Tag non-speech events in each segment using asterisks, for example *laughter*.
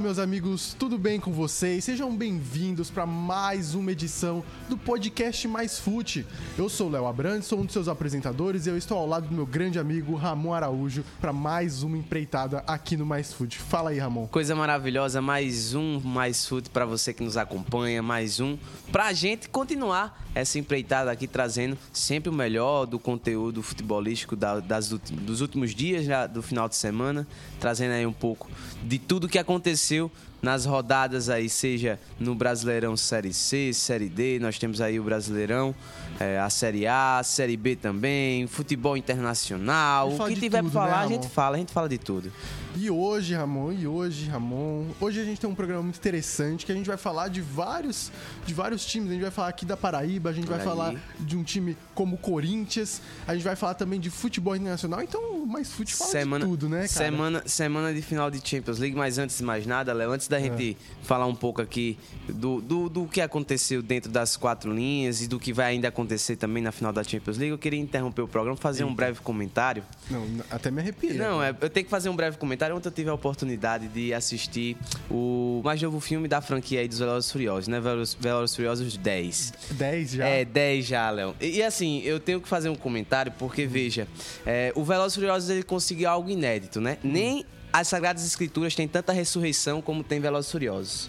Meus amigos, tudo bem com vocês? Sejam bem-vindos para mais uma edição do podcast Mais Fute. Eu sou o Léo Abrantes, sou um dos seus apresentadores e eu estou ao lado do meu grande amigo Ramon Araújo para mais uma empreitada aqui no Mais Fute. Fala aí, Ramon. Coisa maravilhosa, mais um Mais Fute para você que nos acompanha, mais um para a gente continuar essa empreitada aqui trazendo sempre o melhor do conteúdo futebolístico das, dos últimos dias do final de semana, trazendo aí um pouco de tudo que aconteceu nas rodadas aí, seja no Brasileirão Série C, Série D, nós temos aí o Brasileirão, é, a Série A, a Série B também, futebol internacional, o que tiver para falar, né, a gente fala, a gente fala de tudo. E hoje, Ramon, e hoje, Ramon, hoje a gente tem um programa muito interessante que a gente vai falar de vários, de vários times. A gente vai falar aqui da Paraíba, a gente vai falar de um time como o Corinthians, a gente vai falar também de futebol internacional. Então, mais futebol semana, de tudo, né, cara? Semana, semana de final de Champions League, mas antes de mais nada, Léo, antes da é. gente falar um pouco aqui do, do, do que aconteceu dentro das quatro linhas e do que vai ainda acontecer também na final da Champions League, eu queria interromper o programa, fazer Eita. um breve comentário. Não, até me arrepio. Não, é, eu tenho que fazer um breve comentário comentário. Ontem eu tive a oportunidade de assistir o mais novo filme da franquia aí dos Velozes Furiosos, né? Velozes, Velozes Furiosos 10. 10 já? É, 10 já, Léo. E, e, assim, eu tenho que fazer um comentário porque, veja, é, o Velozes Furiosos ele conseguiu algo inédito, né? Nem as Sagradas Escrituras têm tanta ressurreição como tem Velozes Furiosos.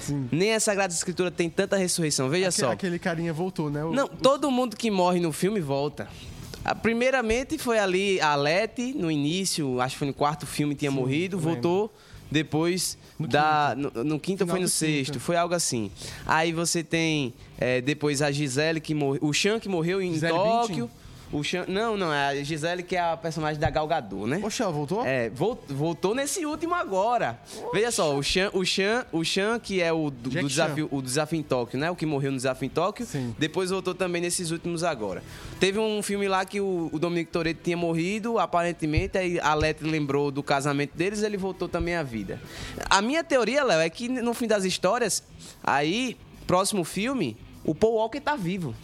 Sim. Nem a Sagrada Escritura tem tanta ressurreição. Veja Aquele, só. Aquele carinha voltou, né? O, Não, todo mundo que morre no filme volta. Primeiramente foi ali a Leti, no início, acho que foi no quarto filme, tinha Sim, morrido, voltou. Depois no da. Quinto. No, no quinto foi no sexto, quinto. foi algo assim. Aí você tem é, depois a Gisele que morreu. O Chan que morreu em Gisele Tóquio. O Chan, não, não, é a Gisele que é a personagem da Galgador, né? Oxe, ela voltou? É, voltou nesse último agora. Veja só, o Chan, o Chan, o Chan que é o do, do desafio, o desafio em Tóquio, né? O que morreu no desafio em Tóquio. Sim. Depois voltou também nesses últimos agora. Teve um filme lá que o, o Dominic Toretto tinha morrido, aparentemente, aí a Letty lembrou do casamento deles, ele voltou também à vida. A minha teoria, Léo, é que no fim das histórias, aí, próximo filme, o Paul Walker tá vivo.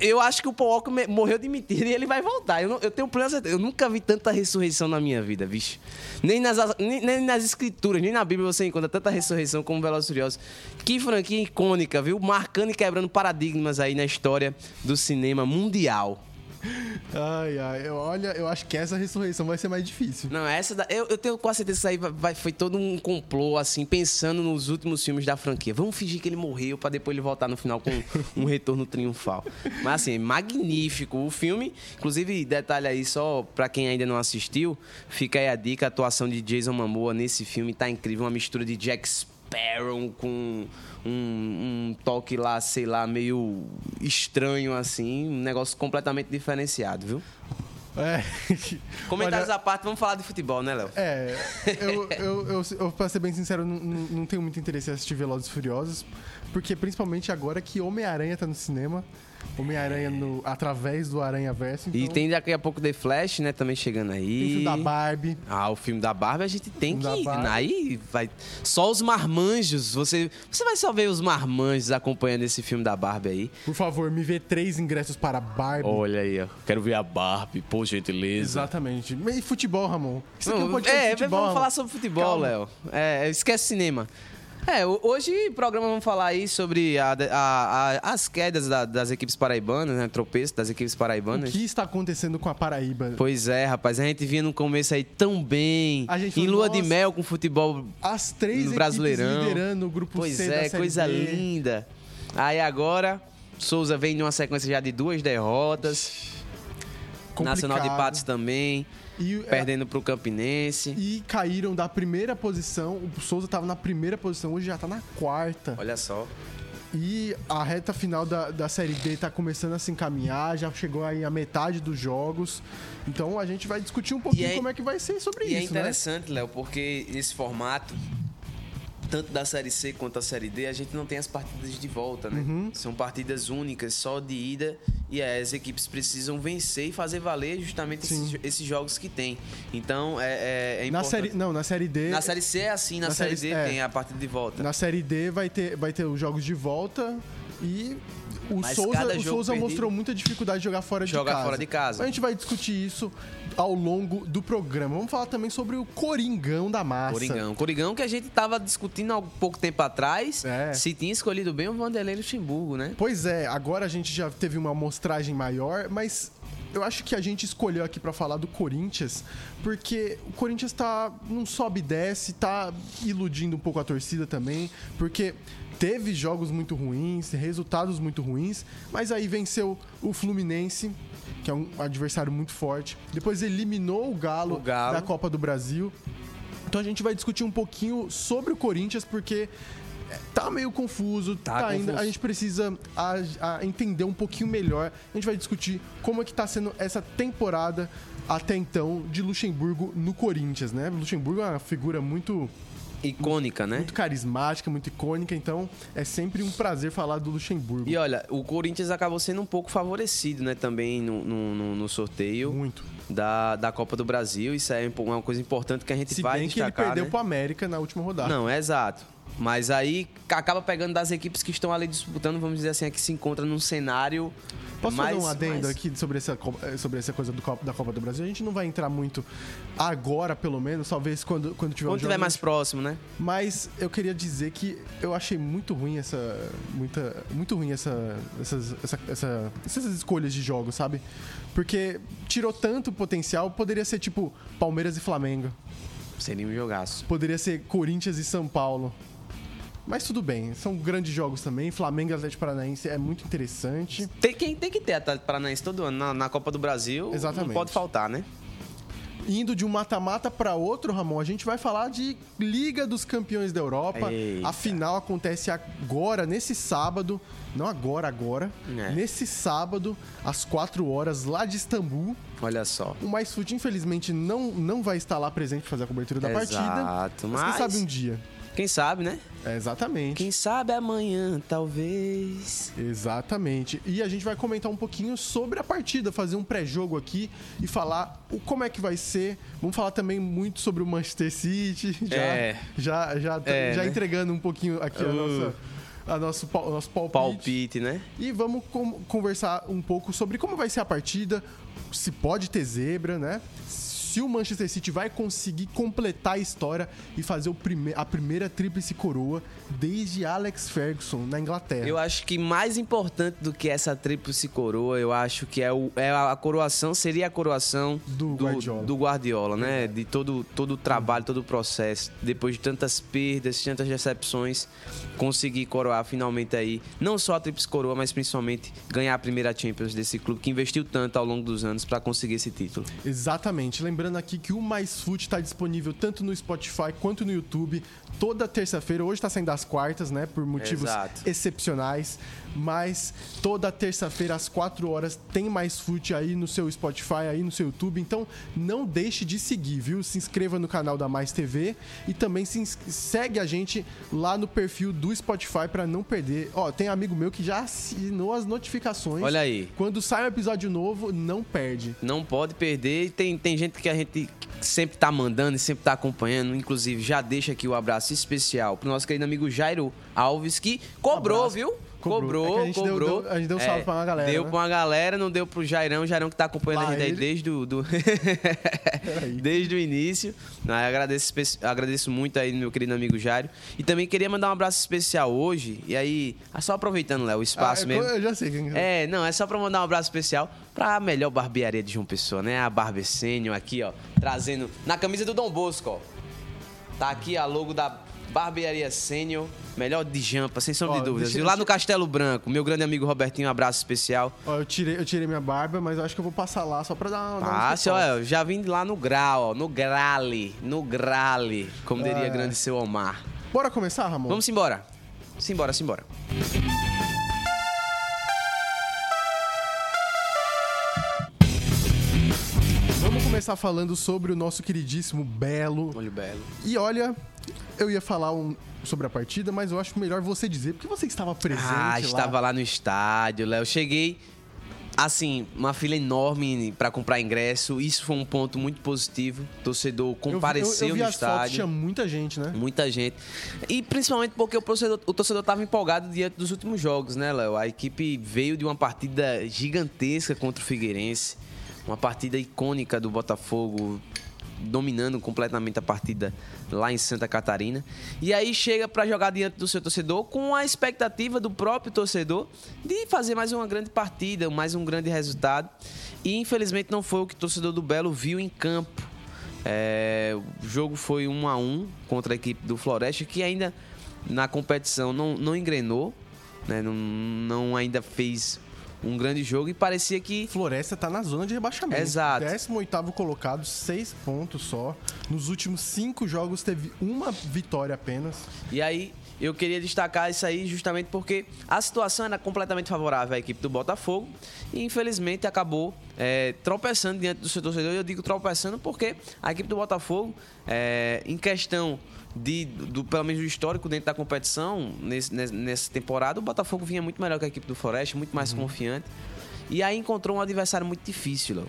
Eu acho que o Paul Walker morreu de mentira e ele vai voltar. Eu, não, eu tenho plena certeza. Eu nunca vi tanta ressurreição na minha vida, bicho. Nem nas, nem, nem, nas escrituras, nem na Bíblia você encontra tanta ressurreição como Velozes Furiosos. Que franquia icônica, viu? Marcando e quebrando paradigmas aí na história do cinema mundial. Ai, ai, olha, eu acho que essa ressurreição vai ser mais difícil. Não, essa da, eu, eu tenho quase certeza que isso aí vai, foi todo um complô, assim, pensando nos últimos filmes da franquia. Vamos fingir que ele morreu para depois ele voltar no final com *laughs* um retorno triunfal. Mas assim, magnífico o filme. Inclusive, detalhe aí só para quem ainda não assistiu, fica aí a dica, a atuação de Jason Momoa nesse filme tá incrível, uma mistura de Jack Sparrow com um, um, toque lá, sei lá, meio estranho assim, um negócio completamente diferenciado, viu? É. Comentários Olha, à parte, vamos falar de futebol, né, Léo? É. Eu, *laughs* eu, eu, eu, pra ser bem sincero, não, não tenho muito interesse em assistir Velozes Furiosos, porque principalmente agora que Homem-Aranha tá no cinema. Homem-Aranha através do Aranha Verso. Então... E tem daqui a pouco The Flash, né? Também chegando aí. Tem o filme da Barbie. Ah, o filme da Barbie a gente tem que. Aí vai. Só os marmanjos. Você, você vai só ver os marmanjos acompanhando esse filme da Barbie aí. Por favor, me vê três ingressos para Barbie. Olha aí, ó. Quero ver a Barbie, por gentileza. Exatamente. E futebol, Ramon? Isso aqui Não, é, é futebol, vamos falar sobre futebol, Léo. É, esquece cinema. É, hoje o programa vamos falar aí sobre a, a, a, as quedas da, das equipes paraibanas, né? Tropeço das equipes paraibanas. O que está acontecendo com a Paraíba? Pois é, rapaz. A gente vinha no começo aí tão bem. em lua de mel com futebol As três no Brasileirão. liderando o grupo pois C é, coisa B. linda. Aí agora, Souza vem de uma sequência já de duas derrotas. Complicado. Nacional de Patos também. E, é, perdendo para o Campinense. E caíram da primeira posição. O Souza estava na primeira posição, hoje já está na quarta. Olha só. E a reta final da, da Série D está começando a se encaminhar, já chegou aí a metade dos jogos. Então a gente vai discutir um pouquinho é, como é que vai ser sobre e é isso. E é interessante, né? Léo, porque esse formato tanto da Série C quanto da Série D, a gente não tem as partidas de volta, né? Uhum. São partidas únicas, só de ida, e as equipes precisam vencer e fazer valer justamente esses, esses, jogos que tem. Então, é, é, é importante. Na série, não, na Série D... Na Série C é assim, na, na série, série, D é, tem a partida de volta. Na Série D vai ter, vai ter os jogos de volta E o Mas Souza, o Souza mostrou muita dificuldade de jogar fora jogar de casa. fora de casa. A gente vai discutir isso ao longo do programa. Vamos falar também sobre o Coringão da Massa. Coringão. Coringão que a gente estava discutindo há pouco tempo atrás é. se tinha escolhido bem o Vanderlei Luxemburgo, né? Pois é, agora a gente já teve uma amostragem maior, mas eu acho que a gente escolheu aqui para falar do Corinthians, porque o Corinthians tá não sobe e desce, tá iludindo um pouco a torcida também, porque teve jogos muito ruins, resultados muito ruins, mas aí venceu o Fluminense, que é um adversário muito forte. Depois eliminou o Galo, o Galo. da Copa do Brasil. Então a gente vai discutir um pouquinho sobre o Corinthians, porque tá meio confuso, tá, tá ainda, a gente precisa a, a entender um pouquinho melhor. A gente vai discutir como é que tá sendo essa temporada até então de Luxemburgo no Corinthians, né? Luxemburgo é uma figura muito icônica, né? Muito carismática, muito icônica, então é sempre um prazer falar do Luxemburgo. E olha, o Corinthians acabou sendo um pouco favorecido, né, também no, no, no sorteio. Muito. Da, da Copa do Brasil, isso é uma coisa importante que a gente Se vai bem destacar, que ele perdeu né? pro América na última rodada. Não, é exato. Mas aí acaba pegando das equipes que estão ali disputando, vamos dizer assim, é que se encontra num cenário. Posso mais, fazer um adendo mais... aqui sobre essa, eh, sobre essa coisa do Copa, da Copa do Brasil? A gente não vai entrar muito agora, pelo menos, talvez quando, quando tiver Quando tiver mais próximo, né? Mas eu queria dizer que eu achei muito ruim essa. Muita, muito ruim essa, essas, essa, essa, essas escolhas de jogos, sabe? Porque tirou tanto potencial, poderia ser tipo Palmeiras e Flamengo. Seria um jogaço. Poderia ser Corinthians e São Paulo. Mas tudo bem, são grandes jogos também. Flamengo e Atlético Paranaense é muito interessante. Tem, quem tem que ter Atlético Paranaense todo ano na, na, Copa do Brasil. Exatamente. Não pode faltar, né? Indo de um mata-mata para outro, Ramon, a gente vai falar de Liga dos Campeões da Europa. Eita. A final acontece agora, nesse sábado. Não agora, agora. É. Nesse sábado, às 4 horas, lá de Istambul. Olha só. O Mais Food, infelizmente, não, não vai estar lá presente para fazer a cobertura da Exato, partida. Mas, mas quem sabe um dia. Quem sabe, né? É, exatamente. Quem sabe amanhã, talvez. Exatamente. E a gente vai comentar um pouquinho sobre a partida, fazer um pré-jogo aqui e falar o, como é que vai ser. Vamos falar também muito sobre o Manchester City. *laughs* Já, é. já, já, é, já né? entregando um pouquinho aqui uh. a nossa a nosso, o nosso palpite. Palpite, né? E vamos conversar um pouco sobre como vai ser a partida, se pode ter zebra, né? Se o Manchester City vai conseguir completar a história e fazer o prime a primeira tríplice coroa desde Alex Ferguson na Inglaterra. Eu acho que mais importante do que essa tríplice coroa, eu acho que é, o, é a coroação, seria a coroação do, do Guardiola, do Guardiola né? É. De todo, todo o trabalho, todo o processo. Depois de tantas perdas, tantas decepções, conseguir coroar finalmente aí, não só a tríplice coroa, mas principalmente ganhar a primeira Champions desse clube que investiu tanto ao longo dos anos para conseguir esse título. Exatamente. Lembrando lembrando aqui que o Mais Food está disponível tanto no Spotify quanto no YouTube toda terça-feira. Hoje está saindo às quartas, né? Por motivos Exato. excepcionais. Mas toda terça-feira, às 4 horas, tem mais food aí no seu Spotify, aí no seu YouTube. Então não deixe de seguir, viu? Se inscreva no canal da Mais TV e também se segue a gente lá no perfil do Spotify para não perder. Ó, tem amigo meu que já assinou as notificações. Olha aí. Quando sai um episódio novo, não perde. Não pode perder. Tem, tem gente que a gente sempre tá mandando e sempre tá acompanhando. Inclusive, já deixa aqui o abraço especial pro nosso querido amigo Jairo Alves, que cobrou, um viu? Cobrou, cobrou. É a cobrou. Deu, a gente deu um salve é, pra uma galera. Deu né? pra uma galera, não deu pro Jairão. O Jairão que tá acompanhando Lá, a gente aí desde o. Do... *laughs* desde o início. agradeço, agradeço muito aí, meu querido amigo Jairo. E também queria mandar um abraço especial hoje. E aí, é só aproveitando, Léo, o espaço ah, mesmo. Eu já sei quem é. É, não, é só pra mandar um abraço especial pra melhor barbearia de João Pessoa, né? A Barbecênio aqui, ó. Trazendo na camisa do Dom Bosco, ó. Tá aqui a logo da Barbearia Sênior, melhor de jampa, sem sombra de dúvidas. E lá no Castelo Branco, meu grande amigo Robertinho, um abraço especial. Ó, eu tirei, eu tirei minha barba, mas eu acho que eu vou passar lá só pra dar, uma. Passe, ó, eu já vim lá no grau, ó, no grale, no grale, como diria é. grande seu Omar. Bora começar, Ramon? Vamos embora. Simbora, simbora. Começar falando sobre o nosso queridíssimo Belo. Olha o Belo. E olha, eu ia falar um, sobre a partida, mas eu acho melhor você dizer, porque você estava presente Ah, lá. estava lá no estádio, Léo. Cheguei assim, uma fila enorme para comprar ingresso. Isso foi um ponto muito positivo. O torcedor compareceu eu, eu, eu no estádio. Fotos, tinha muita gente, né? Muita gente. E principalmente porque o torcedor, o torcedor estava empolgado diante dos últimos jogos, né, Léo? A equipe veio de uma partida gigantesca contra o Figueirense. Uma partida icônica do Botafogo dominando completamente a partida lá em Santa Catarina. E aí chega para jogar diante do seu torcedor com a expectativa do próprio torcedor de fazer mais uma grande partida, mais um grande resultado. E infelizmente não foi o que o torcedor do Belo viu em campo. É, o jogo foi um a um contra a equipe do Floresta, que ainda na competição não, não engrenou, né? não, não ainda fez um grande jogo e parecia que. Floresta tá na zona de rebaixamento. Exato. 18 colocado, seis pontos só. Nos últimos cinco jogos teve uma vitória apenas. E aí, eu queria destacar isso aí justamente porque a situação era completamente favorável à equipe do Botafogo e infelizmente acabou é, tropeçando diante do seu torcedor. Eu digo tropeçando porque a equipe do Botafogo, é, em questão de, do, pelo menos do histórico dentro da competição, nesse, nessa temporada, o Botafogo vinha muito melhor que a equipe do Floresta, muito mais uhum. confiante. E aí encontrou um adversário muito difícil, Léo.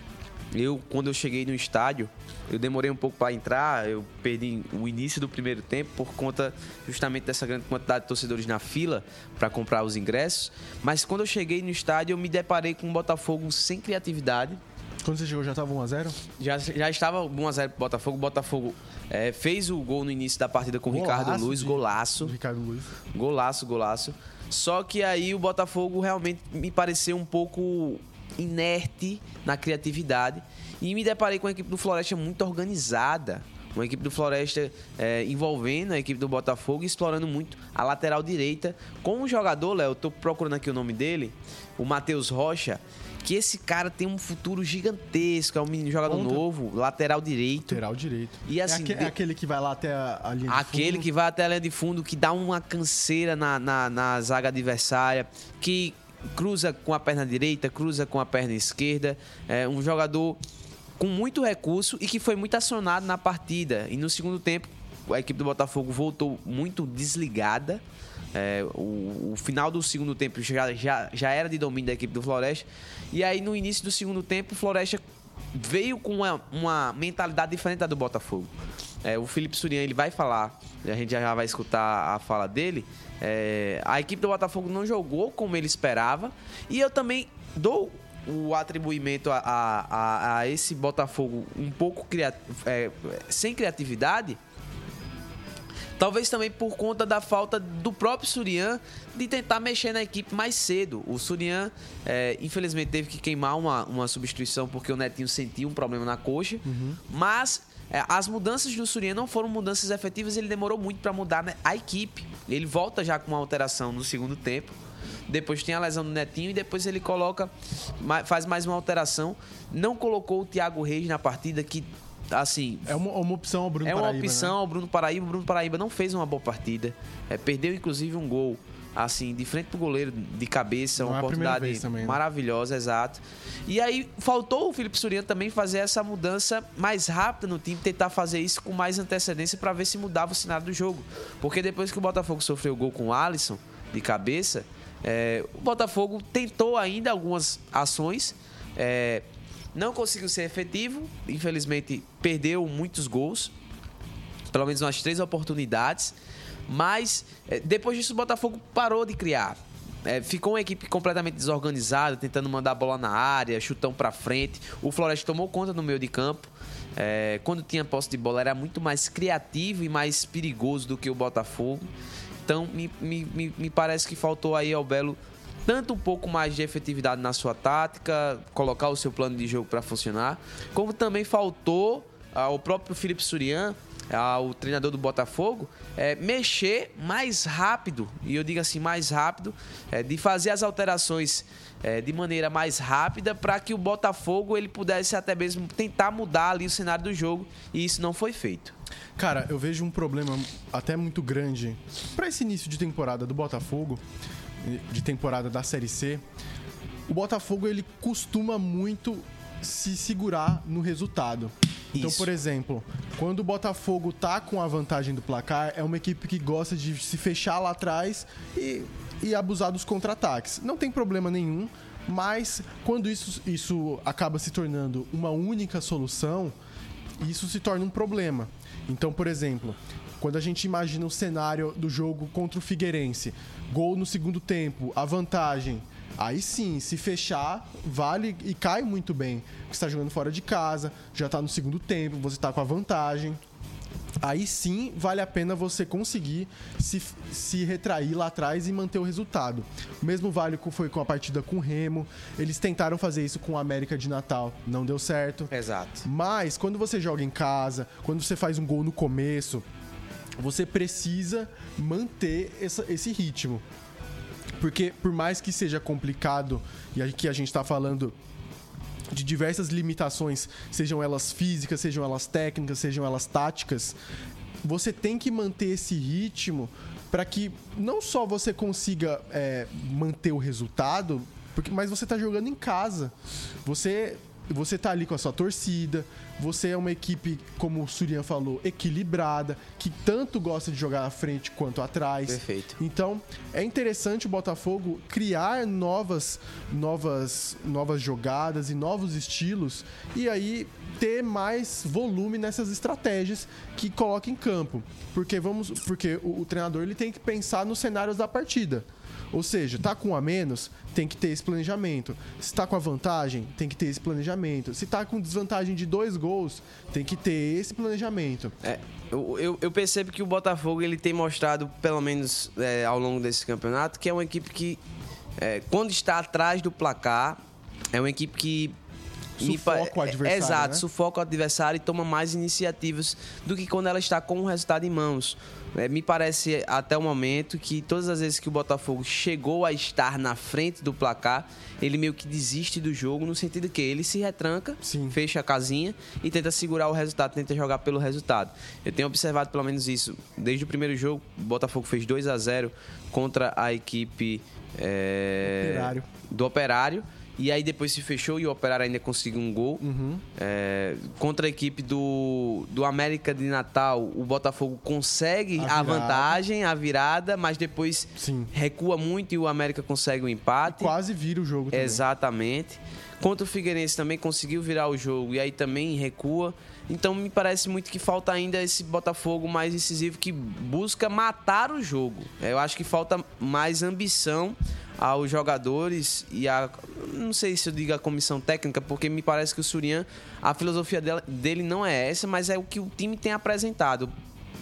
Eu, quando eu cheguei no estádio, eu demorei um pouco para entrar, eu perdi o início do primeiro tempo por conta justamente dessa grande quantidade de torcedores na fila para comprar os ingressos. Mas quando eu cheguei no estádio, eu me deparei com um Botafogo sem criatividade, quando você chegou já estava 1x0? Já, já estava 1x0 pro Botafogo. O Botafogo é, fez o gol no início da partida com o Ricardo Luiz, de... golaço. Ricardo Luiz. Golaço, golaço. Só que aí o Botafogo realmente me pareceu um pouco inerte na criatividade. E me deparei com a equipe do Floresta muito organizada. Uma equipe do Floresta é, envolvendo a equipe do Botafogo, explorando muito a lateral direita. Com um jogador, Léo, eu tô procurando aqui o nome dele, o Matheus Rocha que esse cara tem um futuro gigantesco. É um menino jogador Ponta. novo, lateral direito. Lateral direito. E é assim, é, aquele, é aquele que vai lá até a, a linha de Aquele fundo. que vai até a linha de fundo, que dá uma canseira na, na, na zaga adversária, que cruza com a perna direita, cruza com a perna esquerda. É um jogador com muito recurso e que foi muito acionado na partida. E no segundo tempo, a equipe do Botafogo voltou muito desligada. É, o, o, final do segundo tempo já, já, já era de domínio da equipe do Floresta. E aí, no início do segundo tempo, o Floresta veio com uma, uma mentalidade diferente da do Botafogo. É, o Felipe Surian ele vai falar, a gente já vai escutar a fala dele. É, a equipe do Botafogo não jogou como ele esperava. E eu também dou o atribuimento a, a, a esse Botafogo um pouco criat é, sem criatividade Talvez também por conta da falta do próprio Surian de tentar mexer na equipe mais cedo. O Surian, é, infelizmente, teve que queimar uma, uma substituição porque o Netinho sentiu um problema na coxa. Uhum. Mas as mudanças do Surian não foram mudanças efetivas, ele demorou muito para mudar né, a equipe. Ele volta já com uma alteração no segundo tempo. Depois tem a lesão do Netinho e depois ele coloca, faz mais uma alteração. Não colocou o Thiago Reis na partida, que assim. É uma, uma opção ao Bruno Paraíba. É uma opção né? ao Bruno Paraíba. O Bruno Paraíba não fez uma boa partida. É, perdeu, inclusive, um gol. Assim, de frente pro goleiro, de cabeça, não uma é oportunidade também, né? maravilhosa, exato. E aí faltou o Felipe Suriano também fazer essa mudança mais rápida no time, tentar fazer isso com mais antecedência para ver se mudava o cenário do jogo. Porque depois que o Botafogo sofreu o gol com o Alisson de cabeça, é, o Botafogo tentou ainda algumas ações. É, não conseguiu ser efetivo, infelizmente perdeu muitos gols, pelo menos umas três oportunidades. Mas eh, depois disso o Botafogo parou de criar. É, ficou uma equipe completamente desorganizada, tentando mandar a bola na área, chutão para frente. O Floresta tomou conta no meio de campo. É, quando tinha posse de bola era muito mais criativo e mais perigoso do que o Botafogo. Então me, me, me parece que faltou aí ao Belo tanto um pouco mais de efetividade na sua tática, colocar o seu plano de jogo para funcionar, como também faltou ao próprio Felipe Surian, ao treinador do Botafogo, é, mexer mais rápido, e eu digo assim, mais rápido, é, de fazer as alterações é, de maneira mais rápida para que o Botafogo ele pudesse até mesmo tentar mudar ali o cenário do jogo, e isso não foi feito. Cara, eu vejo um problema até muito grande para esse início de temporada do Botafogo, de temporada da Série C, o Botafogo ele costuma muito se segurar no resultado. Então, Isso. por exemplo, quando o Botafogo tá com a vantagem do placar, é uma equipe que gosta de se fechar lá atrás e, e abusar dos contra-ataques. Não tem problema nenhum, Mas quando isso, isso acaba se tornando uma única solução, isso se torna um problema. Então, por exemplo, quando a gente imagina o cenário do jogo contra o Figueirense, gol no segundo tempo, a vantagem, aí sim, se fechar, vale e cai muito bem. Você está jogando fora de casa, já está no segundo tempo, você está com a vantagem aí sim vale a pena você conseguir se, se retrair lá atrás e manter o resultado. O mesmo vale foi com a partida com o Remo. Eles tentaram fazer isso com o América de Natal, não deu certo. Exato. Mas quando você joga em casa, quando você faz um gol no começo, você precisa manter essa, esse ritmo. Porque por mais que seja complicado, e aqui a gente está falando de diversas limitações, sejam elas físicas, sejam elas técnicas, sejam elas táticas, você tem que manter esse ritmo para que não só você consiga é, manter o resultado, porque, mas você está jogando em casa. Você você tá ali com a sua torcida, você é uma equipe, como o Surian falou, equilibrada, que tanto gosta de jogar à frente quanto atrás. Perfeito. Então, é interessante o Botafogo criar novas, novas, novas jogadas e novos estilos e aí ter mais volume nessas estratégias que coloca em campo. Porque vamos, porque o, o treinador ele tem que pensar nos cenários da partida. Ou seja, tá com a menos, tem que ter esse planejamento. Se tá com a vantagem, tem que ter esse planejamento. Se tá com desvantagem de dois gols, tem que ter esse planejamento. É, eu, eu, eu percebo que o Botafogo ele tem mostrado, pelo menos é, ao longo desse campeonato, que é uma equipe que, é, quando está atrás do placar, é uma equipe que Sufoca o adversário. Exato, né? sufoca o adversário e toma mais iniciativas do que quando ela está com o resultado em mãos. É, me parece até o momento que todas as vezes que o Botafogo chegou a estar na frente do placar, ele meio que desiste do jogo, no sentido que ele se retranca, Sim. fecha a casinha e tenta segurar o resultado, tenta jogar pelo resultado. Eu tenho observado pelo menos isso desde o primeiro jogo. O Botafogo fez 2 a 0 contra a equipe é, operário. do Operário e aí depois se fechou e o Operário ainda conseguiu um gol. Uhum. É, contra a equipe do, do América de Natal, o Botafogo consegue a, a vantagem, a virada, mas depois Sim. recua muito e o América consegue o um empate. E quase vira o jogo também. Exatamente. Contra o Figueirense também conseguiu virar o jogo e aí também recua. Então me parece muito que falta ainda esse Botafogo mais incisivo que busca matar o jogo. Eu acho que falta mais ambição aos jogadores e a. Não sei se eu digo a comissão técnica, porque me parece que o Surian, a filosofia dele não é essa, mas é o que o time tem apresentado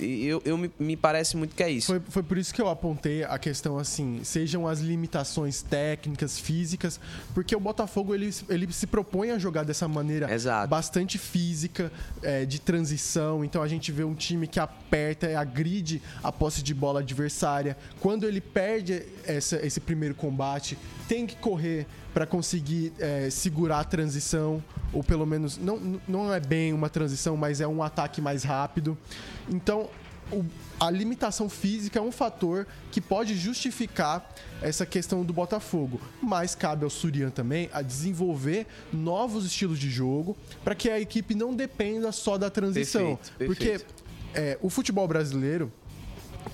eu, eu me, me, parece muito que é isso. Foi, foi por isso que eu apontei a questão assim, sejam as limitações técnicas, físicas, porque o Botafogo ele, ele se propõe a jogar dessa maneira Exato. bastante física, é, de transição. Então a gente vê um time que aperta, agride a posse de bola adversária. Quando ele perde essa, esse primeiro combate, tem que correr para conseguir é, segurar a transição, ou pelo menos não, não é bem uma transição, mas é um ataque mais rápido. Então, o, a limitação física é um fator que pode justificar essa questão do Botafogo, mas cabe ao Surian também a desenvolver novos estilos de jogo para que a equipe não dependa só da transição, perfeito, perfeito. porque é, o futebol brasileiro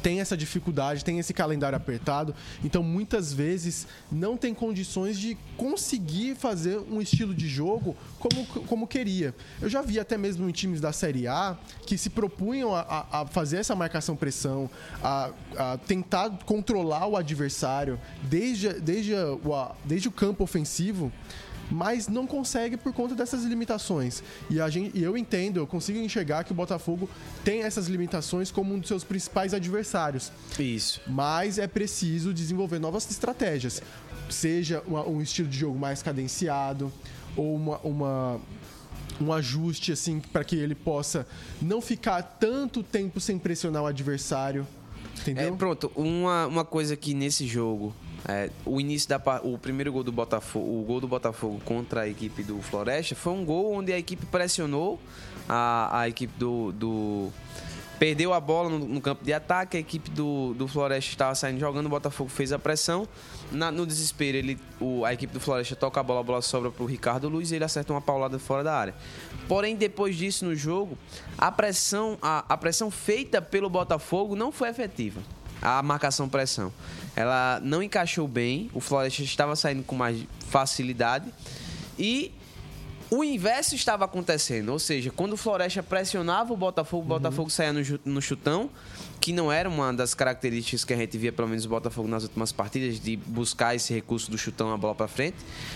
tem essa dificuldade, tem esse calendário apertado, então muitas vezes não tem condições de conseguir fazer um estilo de jogo como, como queria. Eu já vi até mesmo em times da Série A que se propunham a, a fazer essa marcação-pressão, a, a, tentar controlar o adversário desde, desde, o, desde o campo ofensivo mas não consegue por conta dessas limitações. E, a gente, e eu entendo, eu consigo enxergar que o Botafogo tem essas limitações como um dos seus principais adversários. Isso. Mas é preciso desenvolver novas estratégias. Seja uma, um estilo de jogo mais cadenciado, ou uma, uma um ajuste assim para que ele possa não ficar tanto tempo sem pressionar o adversário. Entendeu? É, pronto, uma, uma coisa que nesse jogo é, o início da o primeiro gol do Botafogo, o gol do Botafogo contra a equipe do Floresta foi um gol onde a equipe pressionou a, a equipe do, do perdeu a bola no, no, campo de ataque, a equipe do, do Floresta estava saindo jogando, o Botafogo fez a pressão. Na, no desespero, ele, o, a equipe do Floresta toca a bola, a bola sobra para o Ricardo Luiz e ele acerta uma paulada fora da área. Porém, depois disso no jogo, a pressão, a, a pressão feita pelo Botafogo não foi efetiva. A marcação pressão. Ela não encaixou bem, o Floresta estava saindo com mais facilidade e o inverso estava acontecendo, ou seja, quando o Floresta pressionava o Botafogo, o Botafogo uhum. saía no, chutão, que não era uma das características que a gente via, pelo menos, o Botafogo nas últimas partidas, de buscar esse recurso do chutão, a bola para frente,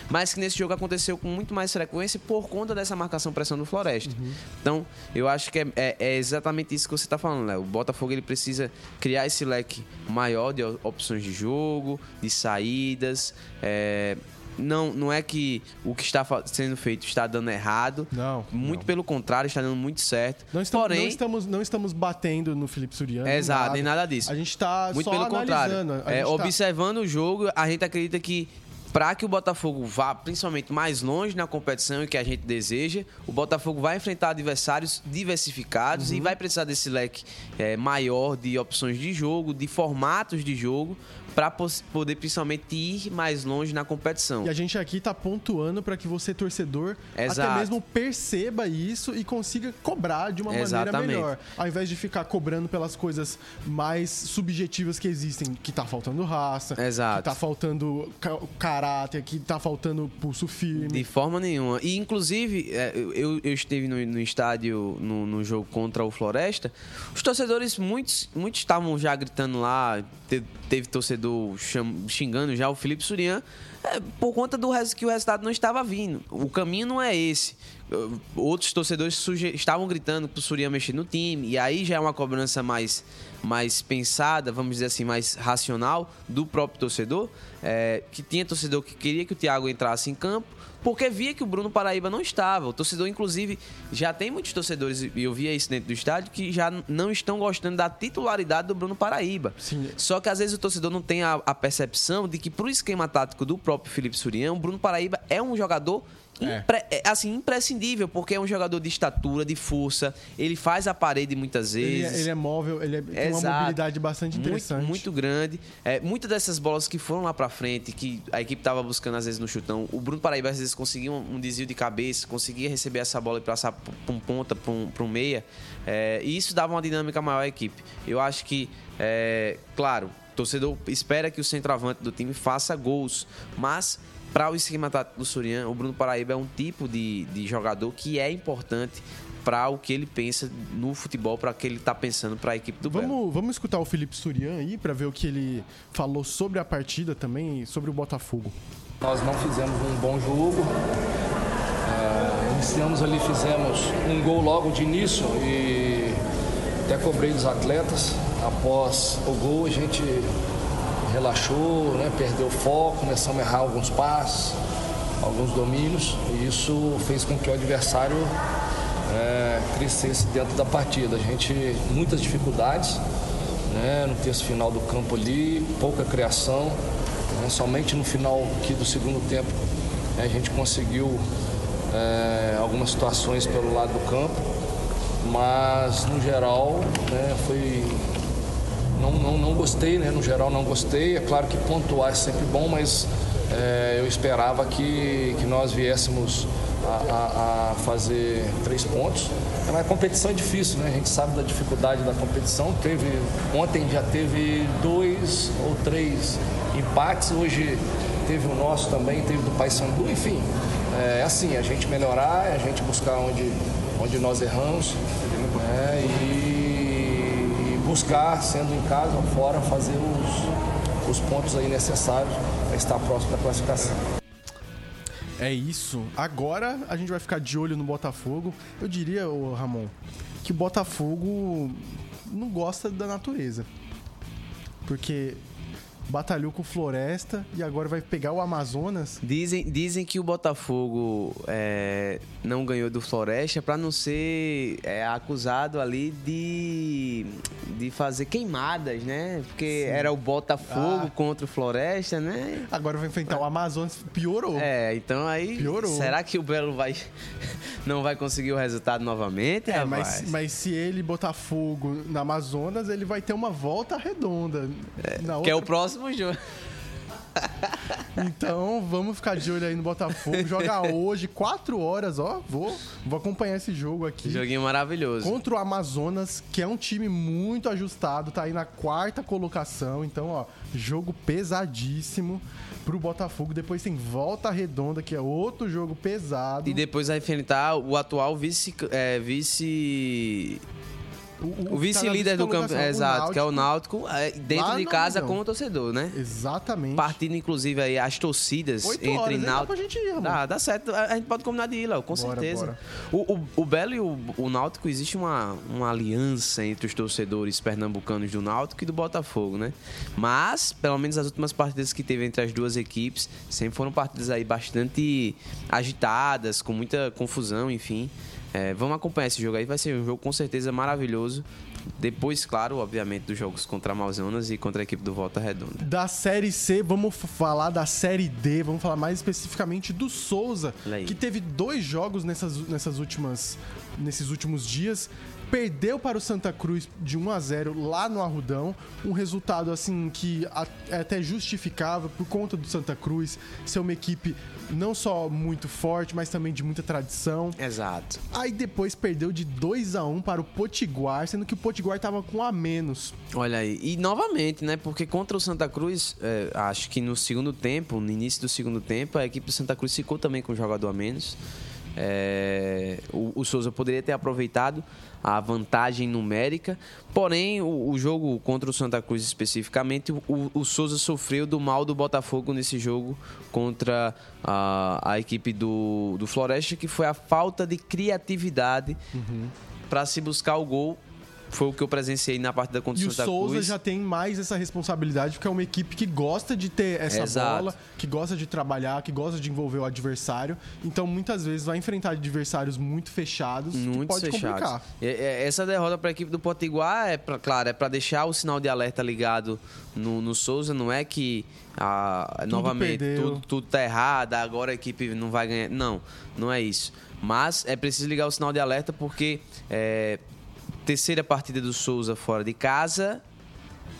mas que nesse jogo aconteceu com muito mais frequência por conta dessa marcação-pressão do Floresta. Uhum. Então, eu acho que é, é, é exatamente isso que você está falando, Léo. O Botafogo ele precisa criar esse leque maior de opções de jogo, de saídas, é, não, não é que o que está sendo feito está dando errado. Não. Muito não. pelo contrário, está dando muito certo. Não estamos, Porém, não estamos, não estamos batendo no Felipe Suriano. Exato, nada. nem nada disso. A gente está muito pelo contrário. É, tá observando tá... o jogo, a gente acredita que para que o Botafogo vá principalmente mais longe na competição e que a gente deseja, o Botafogo vai enfrentar adversários diversificados uhum. e vai precisar desse leque é, maior de opções de jogo, de formatos de jogo, para poder principalmente ir mais longe na competição. E a gente aqui está pontuando para que você, torcedor, Exato. até mesmo perceba isso e consiga cobrar de uma Exatamente. maneira melhor. Ao invés de ficar cobrando pelas coisas mais subjetivas que existem, que está faltando raça, Exato. que está faltando caráter, que está faltando pulso firme. De forma nenhuma. E, inclusive, é, eu, eu esteve no, no estádio, no, no, jogo contra o Floresta, os torcedores, muitos, muitos estavam já gritando lá, teve, teve torcedor torcedor xingando já o Felipe Surian é, por conta do que o resultado não estava vindo. O caminho não é esse. Outros torcedores estavam gritando para o Surian mexer no time, e aí já é uma cobrança mais, mais pensada, vamos dizer assim, mais racional do próprio torcedor. É, que tinha torcedor que queria que o Thiago entrasse em campo, porque via que o Bruno Paraíba não estava. O torcedor, inclusive, já tem muitos torcedores, e eu via isso dentro do estádio, que já não estão gostando da titularidade do Bruno Paraíba. Sim. Só que às vezes o torcedor não tem a, a percepção de que, pro esquema tático do próprio Felipe Surian, o Bruno Paraíba é um jogador Impre, é. assim, imprescindível, porque é um jogador de estatura, de força, ele faz a parede muitas vezes. Ele é, ele é móvel, ele é, tem Exato. uma mobilidade bastante interessante. Muito, muito grande. É, muitas dessas bolas que foram lá pra frente, que a equipe tava buscando às vezes no chutão, o Bruno Paraíba às vezes conseguia um, um desvio de cabeça, conseguia receber essa bola e passar pra um ponta, pra um, um meia, é, e isso dava uma dinâmica maior à equipe. Eu acho que, é, claro, o torcedor espera que o centroavante do time faça gols, mas para o esquema tático do Surian, o Bruno Paraíba é um tipo de, de jogador que é importante para o que ele pensa no futebol, para o que ele está pensando para a equipe do vamos, Belo. Vamos escutar o Felipe Surian aí para ver o que ele falou sobre a partida também e sobre o Botafogo. Nós não fizemos um bom jogo. Uh, iniciamos ali, fizemos um gol logo de início e até cobrei dos atletas. Após o gol, a gente relaxou, né, perdeu o foco, começamos a errar alguns passos, alguns domínios, e isso fez com que o adversário é, crescesse dentro da partida. A gente, muitas dificuldades né, no terço final do campo ali, pouca criação, né, somente no final aqui do segundo tempo né, a gente conseguiu é, algumas situações pelo lado do campo, mas no geral né, foi não, não, não gostei, né? No geral não gostei. É claro que pontuar é sempre bom, mas é, eu esperava que, que nós viéssemos a, a, a, fazer três pontos. Uma competição é difícil, né? A gente sabe da dificuldade da competição. Teve, ontem já teve dois ou três empates, hoje teve o nosso também, teve do Paysandu, enfim. É assim, a gente melhorar, a gente buscar onde, onde nós erramos. É, e buscar, sendo em casa ou fora, fazer os, os pontos aí necessários para estar próximo da classificação. É isso. Agora a gente vai ficar de olho no Botafogo. Eu diria, o Ramon, que o Botafogo não gosta da natureza. Porque batalhou com Floresta e agora vai pegar o Amazonas. Dizem, dizem que o Botafogo é, não ganhou do Floresta para não ser é, acusado ali de, de fazer queimadas, né? Porque Sim. era o Botafogo ah. contra o Floresta, né? Agora vai enfrentar o Amazonas, piorou. É, então aí. Piorou. Será que o Belo vai *laughs* não vai conseguir o resultado novamente? É, mas, mas se ele botar fogo na Amazonas, ele vai ter uma volta redonda. É, que é o próximo próximo jogo. *laughs* Então, vamos ficar de olho aí no Botafogo. Joga hoje, 4 horas, ó. Vou, vou acompanhar esse jogo aqui. Joguinho maravilhoso. Contra o Amazonas, que é um time muito ajustado, tá aí na quarta colocação. Então, ó, jogo pesadíssimo pro Botafogo. Depois tem Volta Redonda, que é outro jogo pesado. E depois vai enfrentar o atual vice. É, vice o, o, vice-líder do campo, exato, que é o Náutico, é, dentro de casa com o torcedor, né? Exatamente. Partindo, inclusive, aí as torcidas Oito entre horas, Náutico. Dá pra gente ir, dá, dá certo. A gente pode combinar de ir, Léo, com bora, certeza. Bora. O, o, o, Belo e o, o Náutico, existe uma, uma aliança entre os torcedores pernambucanos do Náutico e do Botafogo, né? Mas, pelo menos as últimas partidas que teve entre as duas equipes, sempre foram partidas aí bastante agitadas, com muita confusão, enfim. É, vamos acompanhar esse jogo aí, vai ser um jogo com certeza maravilhoso. Depois, claro, obviamente, dos jogos contra a Amazonas e contra a equipe do Volta Redonda. Da Série C, vamos falar da Série D, vamos falar mais especificamente do Souza, que teve dois jogos nessas, nessas últimas, nesses últimos dias perdeu para o Santa Cruz de 1 a 0 lá no Arrudão, um resultado assim que é até justificável por conta do Santa Cruz ser uma equipe não só muito forte, mas também de muita tradição. Exato. Aí depois perdeu de 2 a 1 para o Potiguar, sendo que o Potiguar estava com a menos. Olha aí, e novamente, né? Porque contra o Santa Cruz, é, acho que no segundo tempo, no início do segundo tempo, a equipe do Santa Cruz ficou também com um jogador a menos. É, o, o Souza poderia ter aproveitado a vantagem numérica, porém o, o, jogo contra o Santa Cruz especificamente, o, o Souza sofreu do mal do Botafogo nesse jogo contra a, a equipe do, do Floresta, que foi a falta de criatividade uhum. para se buscar o gol foi o que eu presenciei na partida contra o Santa Cruz. E o Souza já tem mais essa responsabilidade, porque é uma equipe que gosta de ter essa Exato. bola, que gosta de trabalhar, que gosta de envolver o adversário. Então, muitas vezes, vai enfrentar adversários muito fechados, muito pode fechados. complicar. Essa derrota para a equipe do Potiguar, é pra, claro, é para deixar o sinal de alerta ligado no, no Souza. Não é que, ah, tudo novamente, tudo, tudo tá errado, agora a equipe não vai ganhar. Não, não é isso. Mas é preciso ligar o sinal de alerta porque é, terceira partida do Souza fora de casa.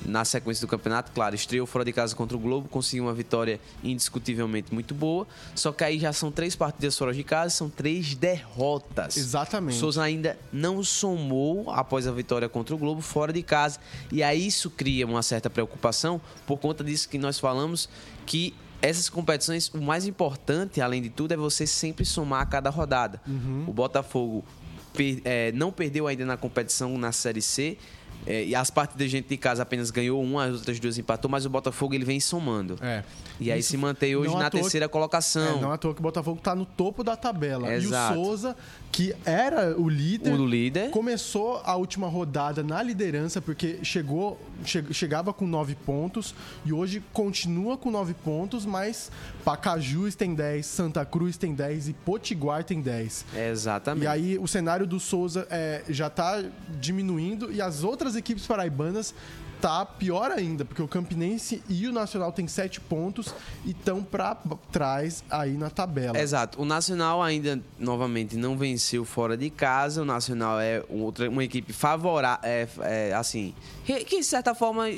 Na sequência do campeonato, claro, estreou fora de casa contra o Globo, conseguiu uma vitória indiscutivelmente muito boa. Só que aí já são três partidas fora de casa, são três derrotas. Exatamente. O Souza ainda não somou após a vitória contra o Globo fora de casa. E aí isso cria uma certa preocupação por conta disso que nós falamos, que essas competições, o mais importante, além de tudo, é você sempre somar a cada rodada. Uhum. O Botafogo per, é, não perdeu ainda na competição na Série C. É, e as partidas de gente de casa apenas ganhou uma, as outras duas empatou, mas o Botafogo ele vem somando. É. E aí Isso se mantém hoje na terceira colocação. É, não é à toa que o Botafogo está no topo da tabela. Exato. E o Souza, que era o líder, o líder, começou a última rodada na liderança, porque chegou, che, chegava com nove pontos e hoje continua com nove pontos, mas Pacajus tem 10, Santa Cruz tem 10 e Potiguar tem 10. exatamente. E aí o cenário do Souza é, já está diminuindo e as outras equipes paraibanas tá pior ainda, porque o Campinense e o Nacional têm sete pontos e estão para trás aí na tabela. Exato. O Nacional ainda, novamente, não venceu fora de casa. O Nacional é outra, uma equipe favorável, é, é, assim, que, de certa forma,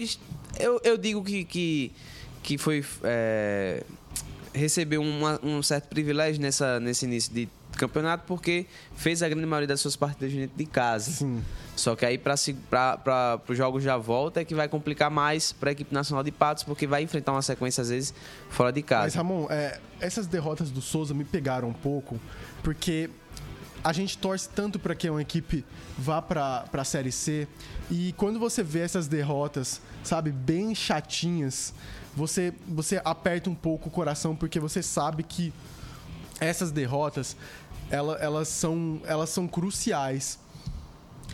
eu, eu digo que, que, que foi... É, recebeu uma, um certo privilégio nessa, nesse início de campeonato porque fez a grande maioria das suas partidas dentro de casa. Sim. Só que aí para os jogos já volta é que vai complicar mais para a equipe nacional de Patos, porque vai enfrentar uma sequência às vezes fora de casa. Mas Ramon, é, essas derrotas do Souza me pegaram um pouco, porque a gente torce tanto para que uma equipe vá para a Série C e quando você vê essas derrotas, sabe, bem chatinhas, você, você aperta um pouco o coração porque você sabe que essas derrotas elas, elas, são, elas são cruciais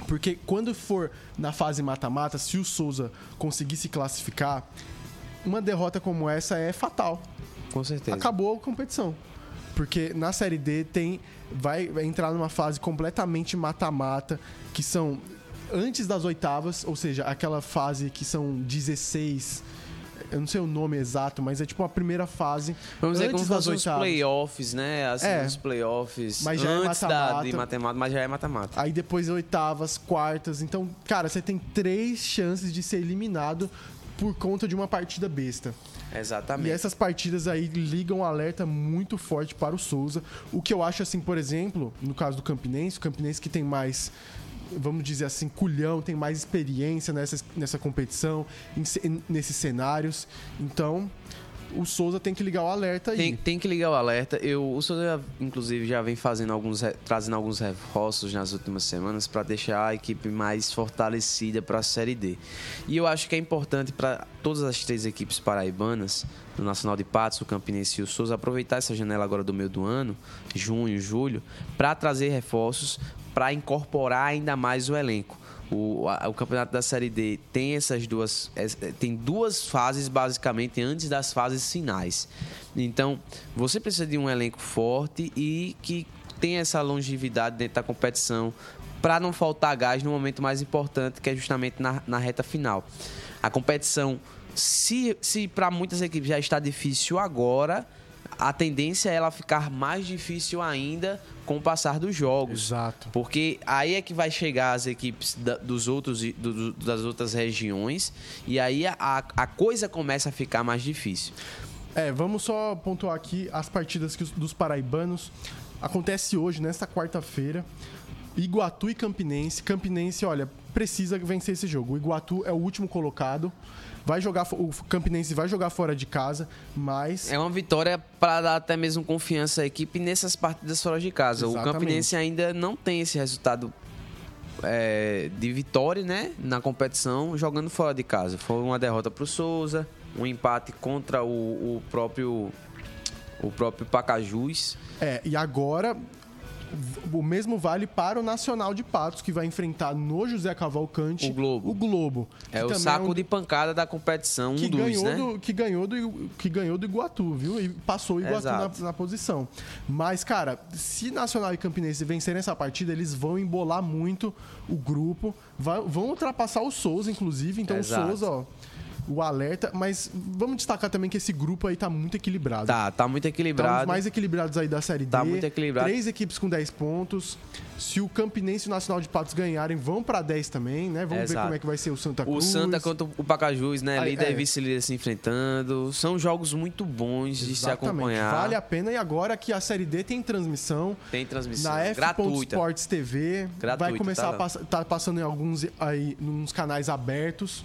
porque quando for na fase mata-mata, se o Souza conseguir se classificar, uma derrota como essa é fatal. Com certeza. Acabou a competição. Porque na Série D tem vai, vai entrar numa fase completamente mata-mata, que são antes das oitavas, ou seja, aquela fase que são 16 eu não sei o nome exato, mas é tipo a primeira fase. Vamos dizer como fossem os playoffs, né? Assim, é, os playoffs mas já é antes é mata -mata. Da, de matemática, mas já é mata-mata. Aí depois oitavas, quartas. Então, cara, você tem três chances de ser eliminado por conta de uma partida besta. Exatamente. E essas partidas aí ligam um alerta muito forte para o Souza. O que eu acho assim, por exemplo, no caso do Campinense, o Campinense que tem mais vamos dizer assim, culhão, tem mais experiência nessa, nessa competição, em, nesses cenários. Então, o Souza tem que ligar o alerta aí. Tem, tem que ligar o alerta. Eu, o Souza, inclusive, já vem fazendo alguns, trazendo alguns reforços nas últimas semanas para deixar a equipe mais fortalecida para a Série D. E eu acho que é importante para todas as três equipes paraibanas, do Nacional de Patos, o Campinense e o Souza, aproveitar essa janela agora do meio do ano, junho, julho, para trazer reforços, para incorporar ainda mais o elenco. O, a, o campeonato da Série D tem essas duas. É, tem duas fases, basicamente, antes das fases finais. Então, você precisa de um elenco forte e que tenha essa longevidade dentro da competição para não faltar gás no momento mais importante, que é justamente na, na reta final. A competição, se, se para muitas equipes já está difícil agora, a tendência é ela ficar mais difícil ainda com o passar dos jogos. Exato. Porque aí é que vai chegar as equipes da, dos outros, do, das outras regiões e aí a, a coisa começa a ficar mais difícil. É, vamos só pontuar aqui as partidas que os, dos paraibanos. Acontece hoje, nesta quarta-feira. Iguatu e Campinense. Campinense, olha, precisa vencer esse jogo. O Iguatu é o último colocado vai jogar o Campinense vai jogar fora de casa, mas é uma vitória para dar até mesmo confiança à equipe nessas partidas fora de casa. Exatamente. O Campinense ainda não tem esse resultado é, de vitória, né, na competição jogando fora de casa. Foi uma derrota para o Souza, um empate contra o, o próprio o próprio Pacajus. É, e agora o mesmo vale para o Nacional de Patos, que vai enfrentar no José Cavalcante o Globo. O Globo é o saco é um... de pancada da competição, que um dos, ganhou né? Do, que, ganhou do, que ganhou do Iguatu, viu? E passou o Iguatu na, na, posição. Mas, cara, se Nacional e Campinense vencerem essa partida, eles vão embolar muito o grupo, vai, vão ultrapassar o Souza, inclusive. Então, Exato. o Souza, ó o alerta, mas vamos destacar também que esse grupo aí tá muito equilibrado. Tá, tá muito equilibrado. Tá os mais equilibrados aí da Série tá D. Tá muito equilibrado. Três equipes com 10 pontos. Se o Campinense e o Nacional de Patos ganharem, vão para 10 também, né? Vamos ver como é que vai ser o Santa Cruz. O Santa contra o Pacajus, né? Líder é. e vice-líder se enfrentando. São jogos muito bons de se acompanhar. Vale a pena. E agora que a Série D tem transmissão. Tem transmissão. Na F. Sports TV. Gratuita, vai começar tá a passar, tá passando em alguns aí, nos canais abertos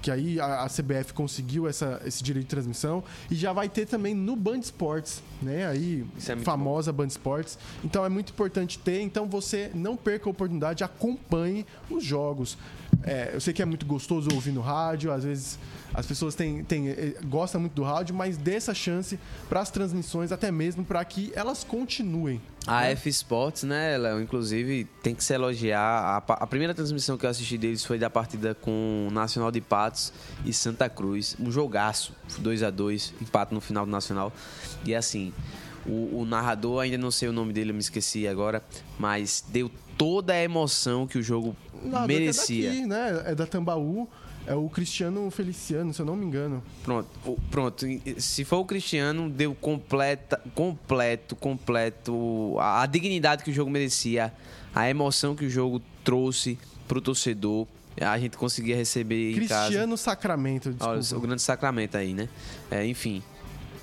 que aí a, a CBF conseguiu essa, esse direito de transmissão e já vai ter também no Band Esportes, né? Aí é famosa bom. Band Esportes. Então é muito importante ter. Então você não perca a oportunidade, acompanhe os jogos. É, eu sei que é muito gostoso ouvir no rádio, às vezes as pessoas têm, têm, eh, gostam muito do rádio, mas dê essa chance para as transmissões, até mesmo para que elas continuem. A né? F Sports, né, Léo, inclusive, tem que se elogiar. A, a, primeira transmissão que eu assisti deles foi da partida com o Nacional de Patos e Santa Cruz. Um jogaço, 2 a 2 empate no final do Nacional. E assim, o, o narrador, ainda não sei o nome dele, eu me esqueci agora, mas deu toda a emoção que o jogo merecia. É, daqui, né? é da Tambaú. É o Cristiano Feliciano, se eu não me engano. Pronto, pronto. Se for o Cristiano, deu completa, completo, completo a, a dignidade que o jogo merecia, a emoção que o jogo trouxe pro torcedor. A gente conseguia receber Cristiano Sacramento, desculpa. Olha, o grande sacramento aí, né? É, enfim,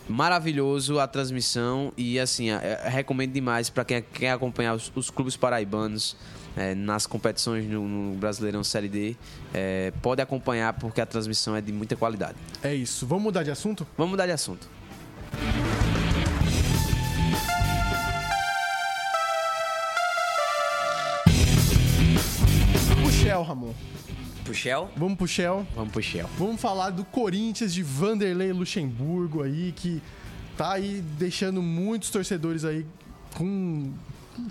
maravilhoso a transmissão e assim, é, recomendo demais para quem quer acompanhar os, os clubes paraibanos é, nas competições no, no, Brasileirão Série D, é, pode acompanhar porque a transmissão é de muita qualidade. É isso. Vamos mudar de assunto? Vamos mudar de assunto. Pro Shell? Vamos pro Shell. Vamos pro Shell. Vamos falar do Corinthians de Vanderlei Luxemburgo aí, que tá aí deixando muitos torcedores aí com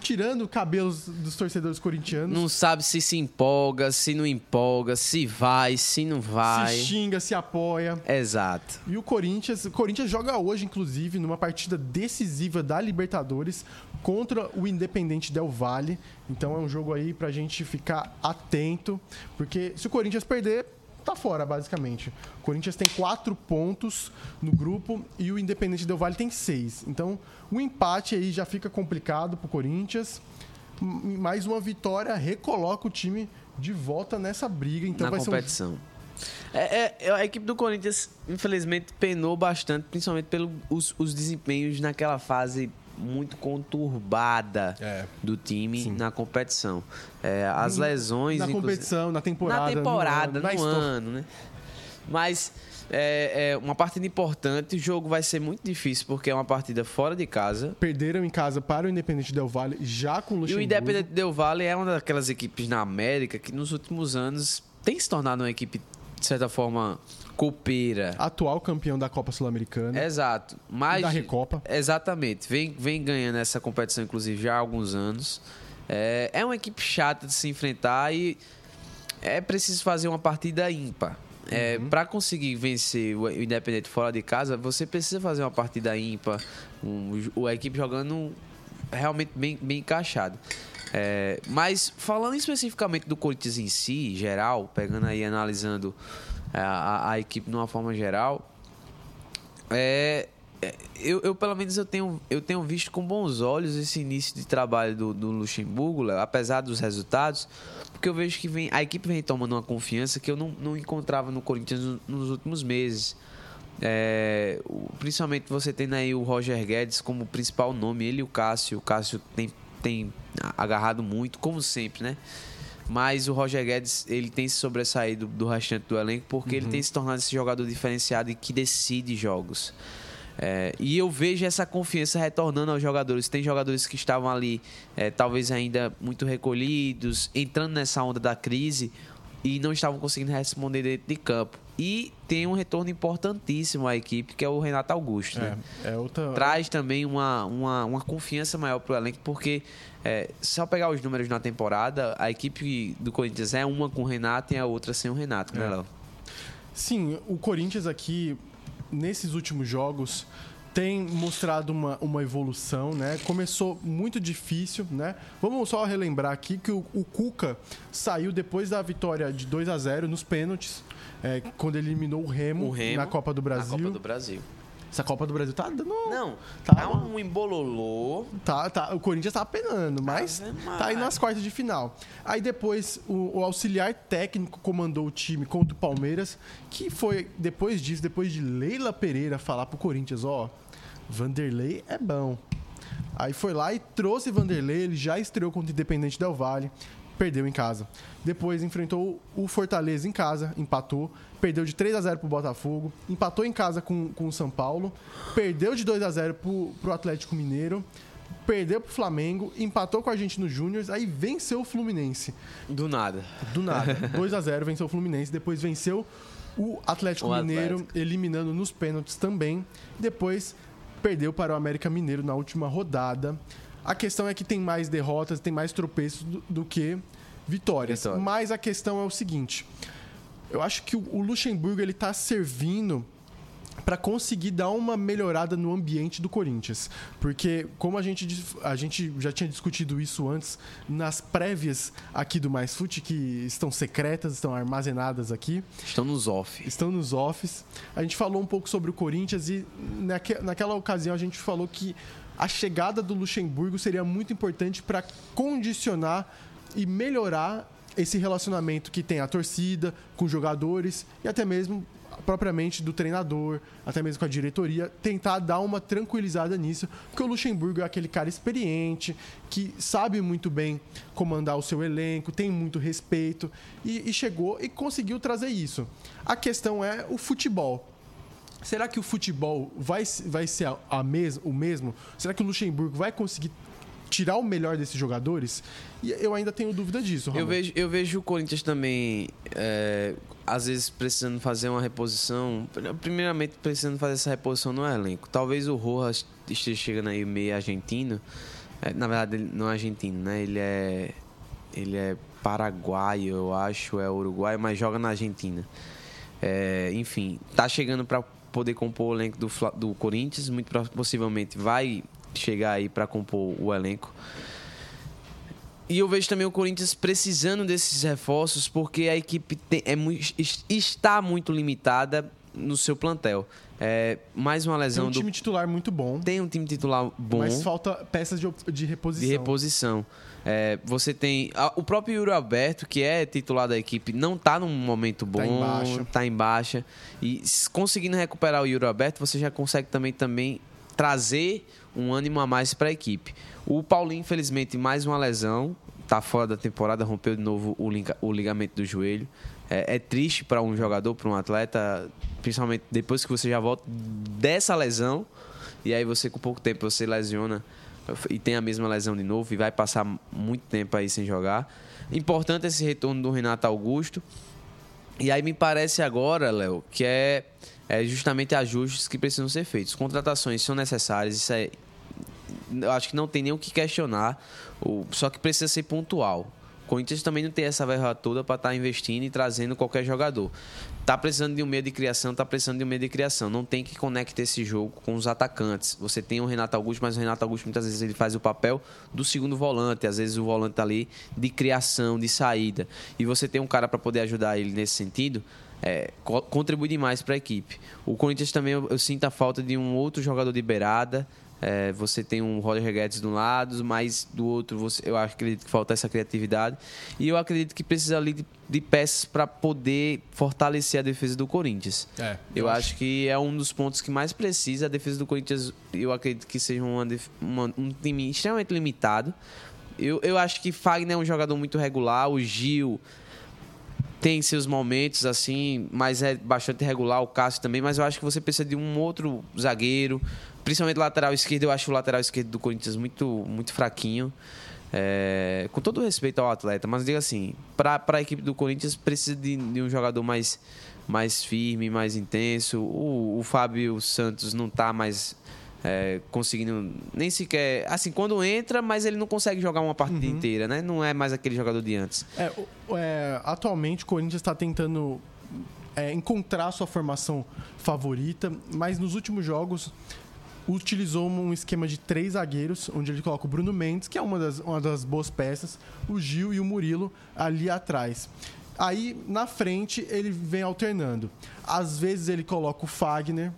tirando cabelos dos torcedores corintianos. Não sabe se se empolga, se não empolga, se vai, se não vai. Se xinga, se apoia. Exato. E o Corinthians, o Corinthians joga hoje, inclusive, numa partida decisiva da Libertadores contra o Independente Del Valle. Então é um jogo aí pra gente ficar atento, porque se o Corinthians perder, tá fora, basicamente. O Corinthians tem quatro pontos no grupo e o Independente Del Vale tem seis. Então, o empate aí já fica complicado pro Corinthians. Mais uma vitória recoloca o time de volta nessa briga. Então Na vai competição. ser um, É, é, a equipe do Corinthians, infelizmente, penou bastante, principalmente pelos os desempenhos naquela fase muito conturbada é. do time Sim. na competição. É, as lesões. Na competição, na temporada. Na temporada, no, no, no ano, né? Mas é, é, uma partida importante. O jogo vai ser muito difícil porque é uma partida fora de casa. Perderam em casa para o Independente Del Valle, já com o Luxemburgo. E o Independente Del Valle é uma daquelas equipes na América que nos últimos anos tem se tornado uma equipe, de certa forma, copeira. Atual campeão da Copa Sul-Americana. Exato. Mas, da Recopa. Exatamente. Vem, vem ganhando essa competição, inclusive, já há alguns anos. É, é uma equipe chata de se enfrentar e é preciso fazer uma partida ímpar. É, uhum. Para conseguir vencer o Independente fora de casa, você precisa fazer uma partida ímpar, um, a equipe jogando realmente bem, bem encaixado. É, mas falando especificamente do Corinthians em si, geral, pegando aí analisando a, a, a equipe de uma forma geral, é, é, eu, eu, pelo menos eu tenho, eu tenho visto com bons olhos esse início de trabalho do, do Luxemburgo, apesar dos resultados, porque eu vejo que vem, a equipe vem tomando uma confiança que eu não, não encontrava no Corinthians nos últimos meses. É, principalmente você tendo aí o Roger Guedes como principal nome, ele e o Cássio. O Cássio tem, tem agarrado muito, como sempre, né? Mas o Roger Guedes ele tem se sobressaído do restante do elenco porque uhum. ele tem se tornado esse jogador diferenciado e que decide jogos. É, e eu vejo essa confiança retornando aos jogadores. Tem jogadores que estavam ali, é, talvez ainda muito recolhidos, entrando nessa onda da crise e não estavam conseguindo responder dentro de campo. E tem um retorno importantíssimo à equipe, que é o Renato Augusto. Né? É, é outra... Traz também uma, uma, uma confiança maior para o elenco, porque é, só pegar os números na temporada, a equipe do Corinthians é uma com o Renato e a outra sem o Renato, né, é. Léo? Sim, o Corinthians aqui nesses últimos jogos tem mostrado uma, uma evolução, né? Começou muito difícil, né? Vamos só relembrar aqui que o, o Cuca saiu depois da vitória de 2 a 0 nos pênaltis, é, quando ele eliminou o Remo, o Remo, na Copa do Brasil. Na Copa do Brasil. Essa Copa do Brasil tá dando. Não, tá, tá um embololô. Tá, tá. O Corinthians tá penando, mas tá aí nas quartas de final. Aí depois o, o, auxiliar técnico comandou o time contra o Palmeiras, que foi depois disso, depois de Leila Pereira falar pro Corinthians, ó, Vanderlei é bom. Aí foi lá e trouxe Vanderlei, ele já estreou contra o Independente Del Valle, perdeu em casa. Depois enfrentou o Fortaleza em casa, empatou perdeu de 3 a 0 pro Botafogo, empatou em casa com, com o São Paulo, perdeu de 2 a 0 pro, pro Atlético Mineiro, perdeu pro Flamengo, empatou com a gente no Júnior, aí venceu o Fluminense. Do nada. Do nada. *laughs* 2 a 0 venceu o Fluminense, depois venceu o Atlético o Mineiro, Atlético. eliminando nos pênaltis também. Depois perdeu para o América Mineiro na última rodada. A questão é que tem mais derrotas, tem mais tropeços do, do que vitórias. Vitória. Mas a questão é o seguinte: eu acho que o Luxemburgo ele tá servindo para conseguir dar uma melhorada no ambiente do Corinthians. Porque, como a gente, a gente já tinha discutido isso antes, nas prévias aqui do Mais Fute, que estão secretas, estão armazenadas aqui. Estão nos off. Estão nos offs. A gente falou um pouco sobre o Corinthians e naque, naquela ocasião a gente falou que a chegada do Luxemburgo seria muito importante para condicionar e melhorar esse relacionamento que tem a torcida com jogadores e até mesmo propriamente do treinador, até mesmo com a diretoria, tentar dar uma tranquilizada nisso, porque o Luxemburgo é aquele cara experiente, que sabe muito bem comandar o seu elenco, tem muito respeito e, e chegou e conseguiu trazer isso. A questão é o futebol. Será que o futebol vai, vai ser a, a mes, o mesmo? Será que o Luxemburgo vai conseguir tirar o melhor desses jogadores? E eu ainda tenho dúvida disso. Eu vejo, eu vejo o Corinthians também, é, às vezes, precisando fazer uma reposição. Primeiramente, precisando fazer essa reposição no elenco. Talvez o Rojas esteja chegando aí meio argentino. É, na verdade, ele não é argentino, né? Ele é. Ele é paraguaio, eu acho, é uruguaio, mas joga na Argentina. É, enfim, tá chegando para poder compor o elenco do, do Corinthians. Muito possivelmente vai chegar aí para compor o elenco. E eu vejo também o Corinthians precisando desses reforços porque a equipe tem, é, está muito limitada no seu plantel. É, mais uma lesão. Tem um time do... titular muito bom. Tem um time titular bom. Mas falta peças de, de reposição. De reposição. É, você tem. A, o próprio Yuri Alberto, que é titular da equipe, não está num momento bom. Está em baixa. Tá em baixa. E conseguindo recuperar o Yuri Alberto, você já consegue também, também trazer um ânimo a mais para a equipe. O Paulinho, infelizmente, mais uma lesão. Está fora da temporada, rompeu de novo o, o ligamento do joelho. É, é triste para um jogador, para um atleta, principalmente depois que você já volta dessa lesão. E aí você, com pouco tempo, você lesiona e tem a mesma lesão de novo e vai passar muito tempo aí sem jogar. Importante esse retorno do Renato Augusto. E aí me parece agora, Léo, que é, é justamente ajustes que precisam ser feitos. Contratações são necessárias, isso é. Eu acho que não tem nem o que questionar, só que precisa ser pontual. O Corinthians também não tem essa verba toda para estar tá investindo e trazendo qualquer jogador. Tá precisando de um meio de criação, tá precisando de um meio de criação. Não tem que conectar esse jogo com os atacantes. Você tem o Renato Augusto, mas o Renato Augusto muitas vezes ele faz o papel do segundo volante. Às vezes o volante tá ali de criação, de saída. E você tem um cara para poder ajudar ele nesse sentido. É, contribui demais para a equipe. O Corinthians também eu, eu sinto a falta de um outro jogador de beirada, é, você tem um Roger Guedes de um lado, mas do outro você, eu acredito que falta essa criatividade. E eu acredito que precisa ali de, de peças para poder fortalecer a defesa do Corinthians. É, eu, acho. acho. que é um dos pontos que mais precisa. A defesa do Corinthians, eu acredito que seja uma, uma, um time extremamente limitado. Eu, eu acho que Fagner é um jogador muito regular. O Gil tem seus momentos assim, mas é bastante regular. O Cássio também. Mas eu acho que você precisa de um outro zagueiro Principalmente lateral esquerdo, eu acho o lateral esquerdo do Corinthians muito, muito fraquinho. É, com todo respeito ao atleta, mas diga assim, para a equipe do Corinthians precisa de, de, um jogador mais, mais firme, mais intenso. O, o Fábio Santos não está mais é, conseguindo nem sequer. Assim, quando entra, mas ele não consegue jogar uma partida uhum. inteira, né? Não é mais aquele jogador de antes. É, é, atualmente o Corinthians está tentando é, encontrar sua formação favorita, mas nos últimos jogos utilizou um esquema de três zagueiros, onde ele coloca o Bruno Mendes, que é uma das, uma das boas peças, o Gil e o Murilo ali atrás. Aí, na frente, ele vem alternando. Às vezes ele coloca o Fagner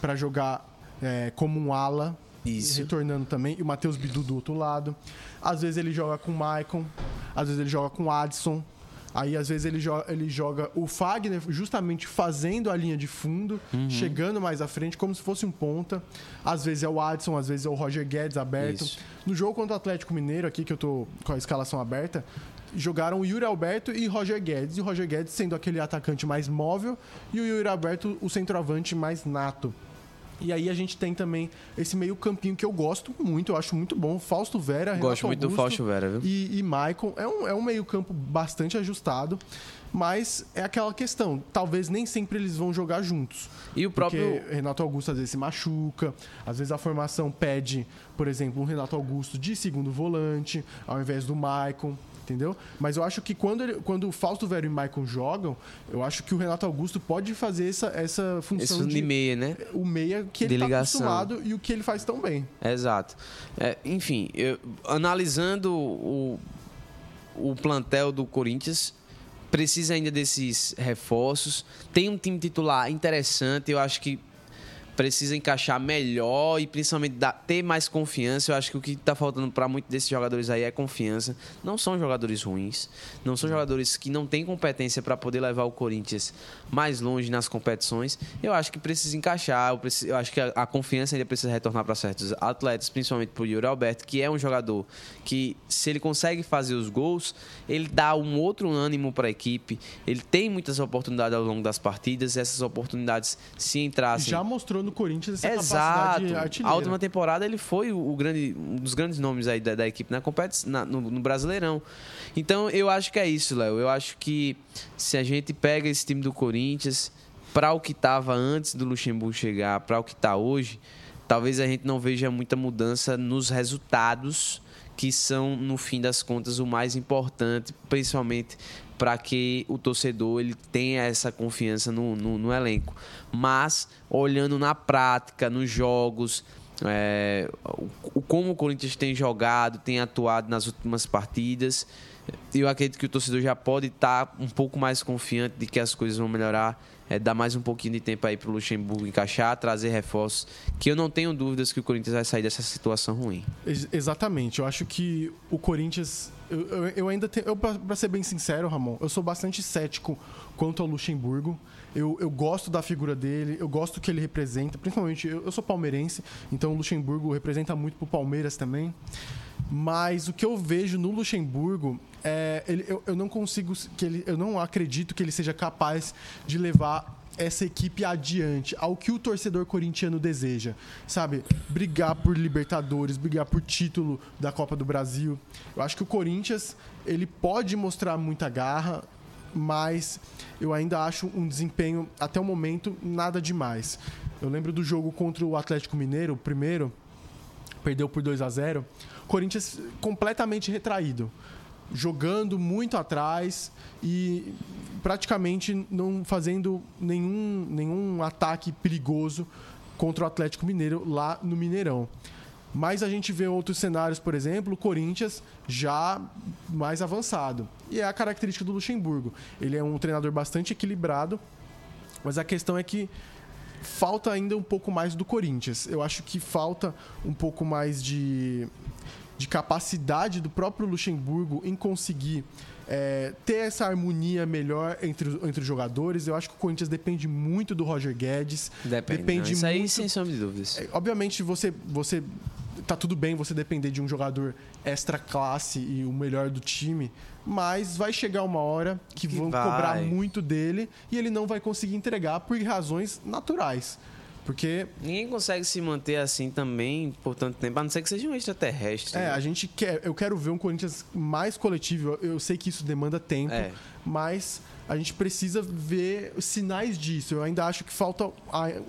para jogar é, como um ala, Isso. retornando também, e o Matheus Bidu do outro lado. Às vezes ele joga com o Maicon, às vezes ele joga com o Adson, Aí, às vezes, ele joga, ele joga o Fagner justamente fazendo a linha de fundo, uhum. chegando mais à frente, como se fosse um ponta. Às vezes é o Adson, às vezes é o Roger Guedes aberto. Isso. No jogo contra o Atlético Mineiro, aqui que eu tô com a escalação aberta, jogaram o Yuri Alberto e Roger Guedes. E o Roger Guedes sendo aquele atacante mais móvel e o Yuri Alberto o centroavante mais nato. E aí a gente tem também esse meio campinho que eu gosto muito, eu acho muito bom. Fausto Vera, Renato Gosto muito Augusto do Fausto Vera, viu? E, e Maicon. É um, é um meio campo bastante ajustado. Mas é aquela questão, talvez nem sempre eles vão jogar juntos. E o próprio. Renato Augusto às vezes se machuca, às vezes a formação pede, por exemplo, um Renato Augusto de segundo volante, ao invés do Maicon entendeu? Mas eu acho que quando, ele, quando o Fausto Velho e o Maicon jogam, eu acho que o Renato Augusto pode fazer essa, essa função de, de, meia, né? O meia que ele está acostumado e o que ele faz tão bem. Exato. É, enfim, eu, analisando o, o plantel do Corinthians, precisa ainda desses reforços. Tem um time titular interessante, eu acho que precisa encaixar melhor e principalmente dar, ter mais confiança. Eu acho que o que está faltando para muitos desses jogadores aí é confiança. Não são jogadores ruins, não são jogadores que não têm competência para poder levar o Corinthians mais longe nas competições. Eu acho que precisa encaixar. Eu, preciso, eu acho que a, a, confiança ainda precisa retornar para certos atletas, principalmente para o Yuri Alberto, que é um jogador que, se ele consegue fazer os gols, ele dá um outro ânimo para a equipe. Ele tem muitas oportunidades ao longo das partidas. Essas oportunidades, se entrassem. Já mostrou no Corinthians essa Exato. capacidade. A última temporada ele foi o, grande, um dos grandes nomes aí da, da equipe na, na no, no, Brasileirão. Então eu acho que é isso, Léo. Eu acho que se a gente pega esse time do Corinthians para o que estava antes do Luxemburgo chegar, para o que está hoje, talvez a gente não veja muita mudança nos resultados que são no fim das contas o mais importante, principalmente para que o torcedor ele tenha essa confiança no, no, no elenco. Mas, olhando na prática, nos jogos, é, o, como o Corinthians tem jogado, tem atuado nas últimas partidas, eu acredito que o torcedor já pode estar um pouco mais confiante de que as coisas vão melhorar é, dar mais um pouquinho de tempo aí pro Luxemburgo encaixar, trazer reforços, que eu não tenho dúvidas que o Corinthians vai sair dessa situação ruim. Ex exatamente. Eu acho que o Corinthians. Eu, eu, eu ainda tenho. Eu, pra ser bem sincero, Ramon, eu sou bastante cético quanto ao Luxemburgo. Eu, eu gosto da figura dele, eu gosto do que ele representa, principalmente eu, eu sou palmeirense, então o Luxemburgo representa muito pro Palmeiras também. Mas o que eu vejo no Luxemburgo é, ele, eu, eu não consigo que ele, eu não acredito que ele seja capaz de levar essa equipe adiante, ao que o torcedor corintiano deseja, sabe? Brigar por Libertadores, brigar por título da Copa do Brasil. Eu acho que o Corinthians ele pode mostrar muita garra, mas eu ainda acho um desempenho até o momento nada demais. Eu lembro do jogo contra o Atlético Mineiro, o primeiro, perdeu por 2 a 0. Corinthians completamente retraído jogando muito atrás e praticamente não fazendo nenhum, nenhum ataque perigoso contra o Atlético Mineiro lá no Mineirão. Mas a gente vê outros cenários, por exemplo, o Corinthians já mais avançado. E é a característica do Luxemburgo. Ele é um treinador bastante equilibrado, mas a questão é que falta ainda um pouco mais do Corinthians. Eu acho que falta um pouco mais de de capacidade do próprio Luxemburgo em conseguir é, ter essa harmonia melhor entre, entre os jogadores. Eu acho que o Corinthians depende muito do Roger Guedes. Depende. depende não, isso muito, aí sem sombra de dúvidas. É, obviamente, você, você tá tudo bem você depender de um jogador extra classe e o melhor do time, mas vai chegar uma hora que, que vão vai. cobrar muito dele e ele não vai conseguir entregar por razões naturais. Porque. Ninguém consegue se manter assim também por tanto tempo, a não ser que seja um extraterrestre. É, né? a gente quer. Eu quero ver um Corinthians mais coletivo. Eu sei que isso demanda tempo, é. mas a gente precisa ver sinais disso. Eu ainda acho que falta,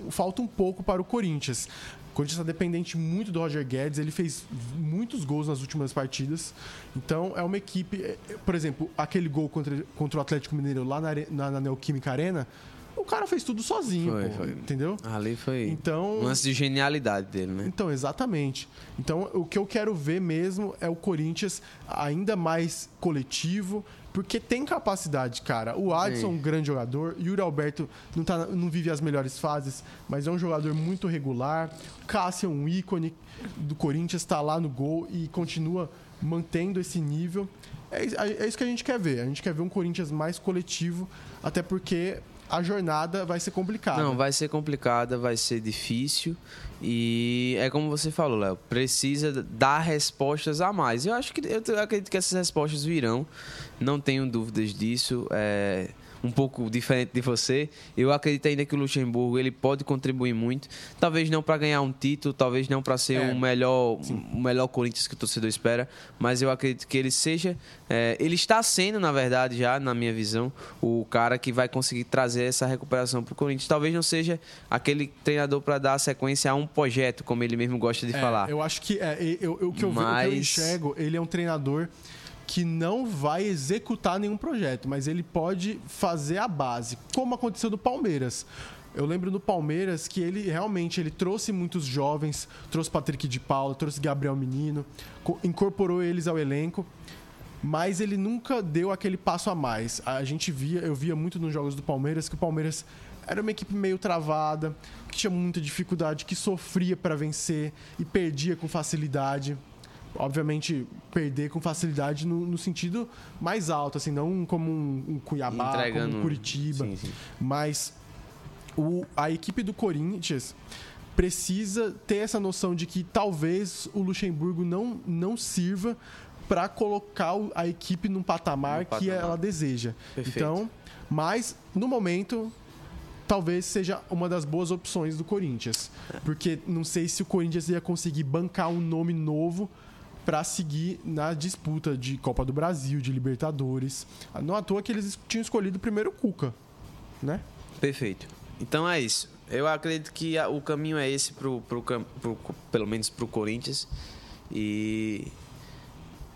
falta um pouco para o Corinthians. O Corinthians está dependente muito do Roger Guedes, ele fez muitos gols nas últimas partidas. Então é uma equipe. É, por exemplo, aquele gol contra, contra o Atlético Mineiro lá na, na, na Neoquímica Arena o cara fez tudo sozinho, foi, pô, foi. entendeu? Ali foi então, um lance de genialidade dele, né? Então, exatamente. Então, o que eu quero ver mesmo é o Corinthians ainda mais coletivo, porque tem capacidade, cara. O Adson é um grande jogador, Yuri Alberto não, tá, não vive as melhores fases, mas é um jogador muito regular. Cássio é um ícone do Corinthians, está lá no gol e continua mantendo esse nível. É, é, isso que a gente quer ver. A gente quer ver um Corinthians mais coletivo, até porque a jornada vai ser complicada. Não, vai ser complicada, vai ser difícil. E é como você falou, Léo, precisa dar respostas a mais. Eu acho que eu acredito que essas respostas virão, não tenho dúvidas disso. É, um pouco diferente de você. Eu acredito ainda que o Luxemburgo ele pode contribuir muito. Talvez não para ganhar um título, talvez não para ser é, o melhor, um melhor Corinthians que o torcedor espera, mas eu acredito que ele seja, é, ele está sendo na verdade já na minha visão o cara que vai conseguir trazer essa recuperação para o Corinthians. Talvez não seja aquele treinador para dar sequência a um projeto, como ele mesmo gosta de é, falar. Eu acho que é, eu, eu, o que eu, mas... o que eu enxergo, ele é um treinador que não vai executar nenhum projeto, mas ele pode fazer a base, como aconteceu no Palmeiras. Eu lembro no Palmeiras que ele realmente ele trouxe muitos jovens, trouxe Patrick de Paula, trouxe Gabriel Menino, incorporou eles ao elenco, mas ele nunca deu aquele passo a mais. A gente via, eu via muito nos jogos do Palmeiras que o Palmeiras era uma equipe meio travada, que tinha muita dificuldade, que sofria para vencer e perdia com facilidade obviamente, perder com facilidade no, no, sentido mais alto, assim, não como um, um Cuiabá, Entregando... como um Curitiba. Sim, sim. Mas o, a equipe do Corinthians precisa ter essa noção de que talvez o Luxemburgo não, não sirva para colocar a equipe num patamar, patamar, que ela deseja. Perfeito. Então, mas no momento talvez seja uma das boas opções do Corinthians, é. porque não sei se o Corinthians ia conseguir bancar um nome novo para seguir na disputa de Copa do Brasil, de Libertadores. Não à toa que eles tinham escolhido o primeiro Cuca, né? Perfeito. Então é isso. Eu acredito que o caminho é esse, pro, pro, pro, pelo menos para o Corinthians. E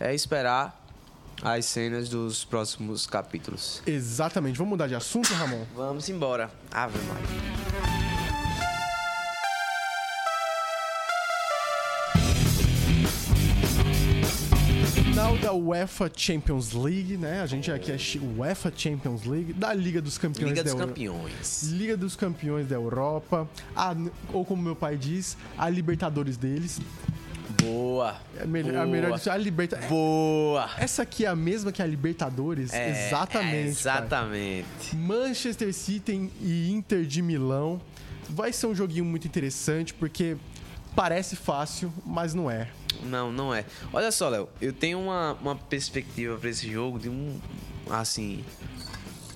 é esperar as cenas dos próximos capítulos. Exatamente. Vamos mudar de assunto, Ramon? Vamos embora. Ave Maria. UEFA Champions League, né? A gente aqui é UEFA Champions League, da Liga dos Campeões Liga da dos Campeões. Liga dos Campeões da Europa, a, ou como meu pai diz, a Libertadores deles. Boa. É melhor, boa. A melhor a Liberta... Boa. Essa aqui é a mesma que a Libertadores? É, exatamente. É exatamente. Manchester City e Inter de Milão. Vai ser um joguinho muito interessante porque parece fácil, mas não é. Não, não é. Olha só, Léo, eu tenho uma, uma perspectiva para esse jogo de um. Assim.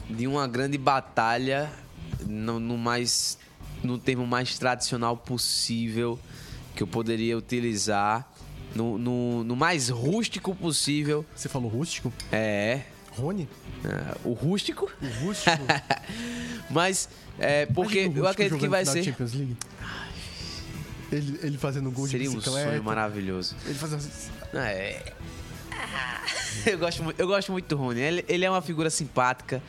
De uma grande batalha no, no mais. No termo mais tradicional possível que eu poderia utilizar. No, no, no mais rústico possível. Você falou rústico? É. Rony? É, o rústico? O rústico. *laughs* Mas, é, porque eu acredito que vai ser. Champions League. Ele, ele fazendo gol Seria de bicicleta. Seria um sonho maravilhoso. Ele fazendo... É... *laughs* Eu gosto, eu gosto muito do Rony. Ele, ele é uma figura simpática.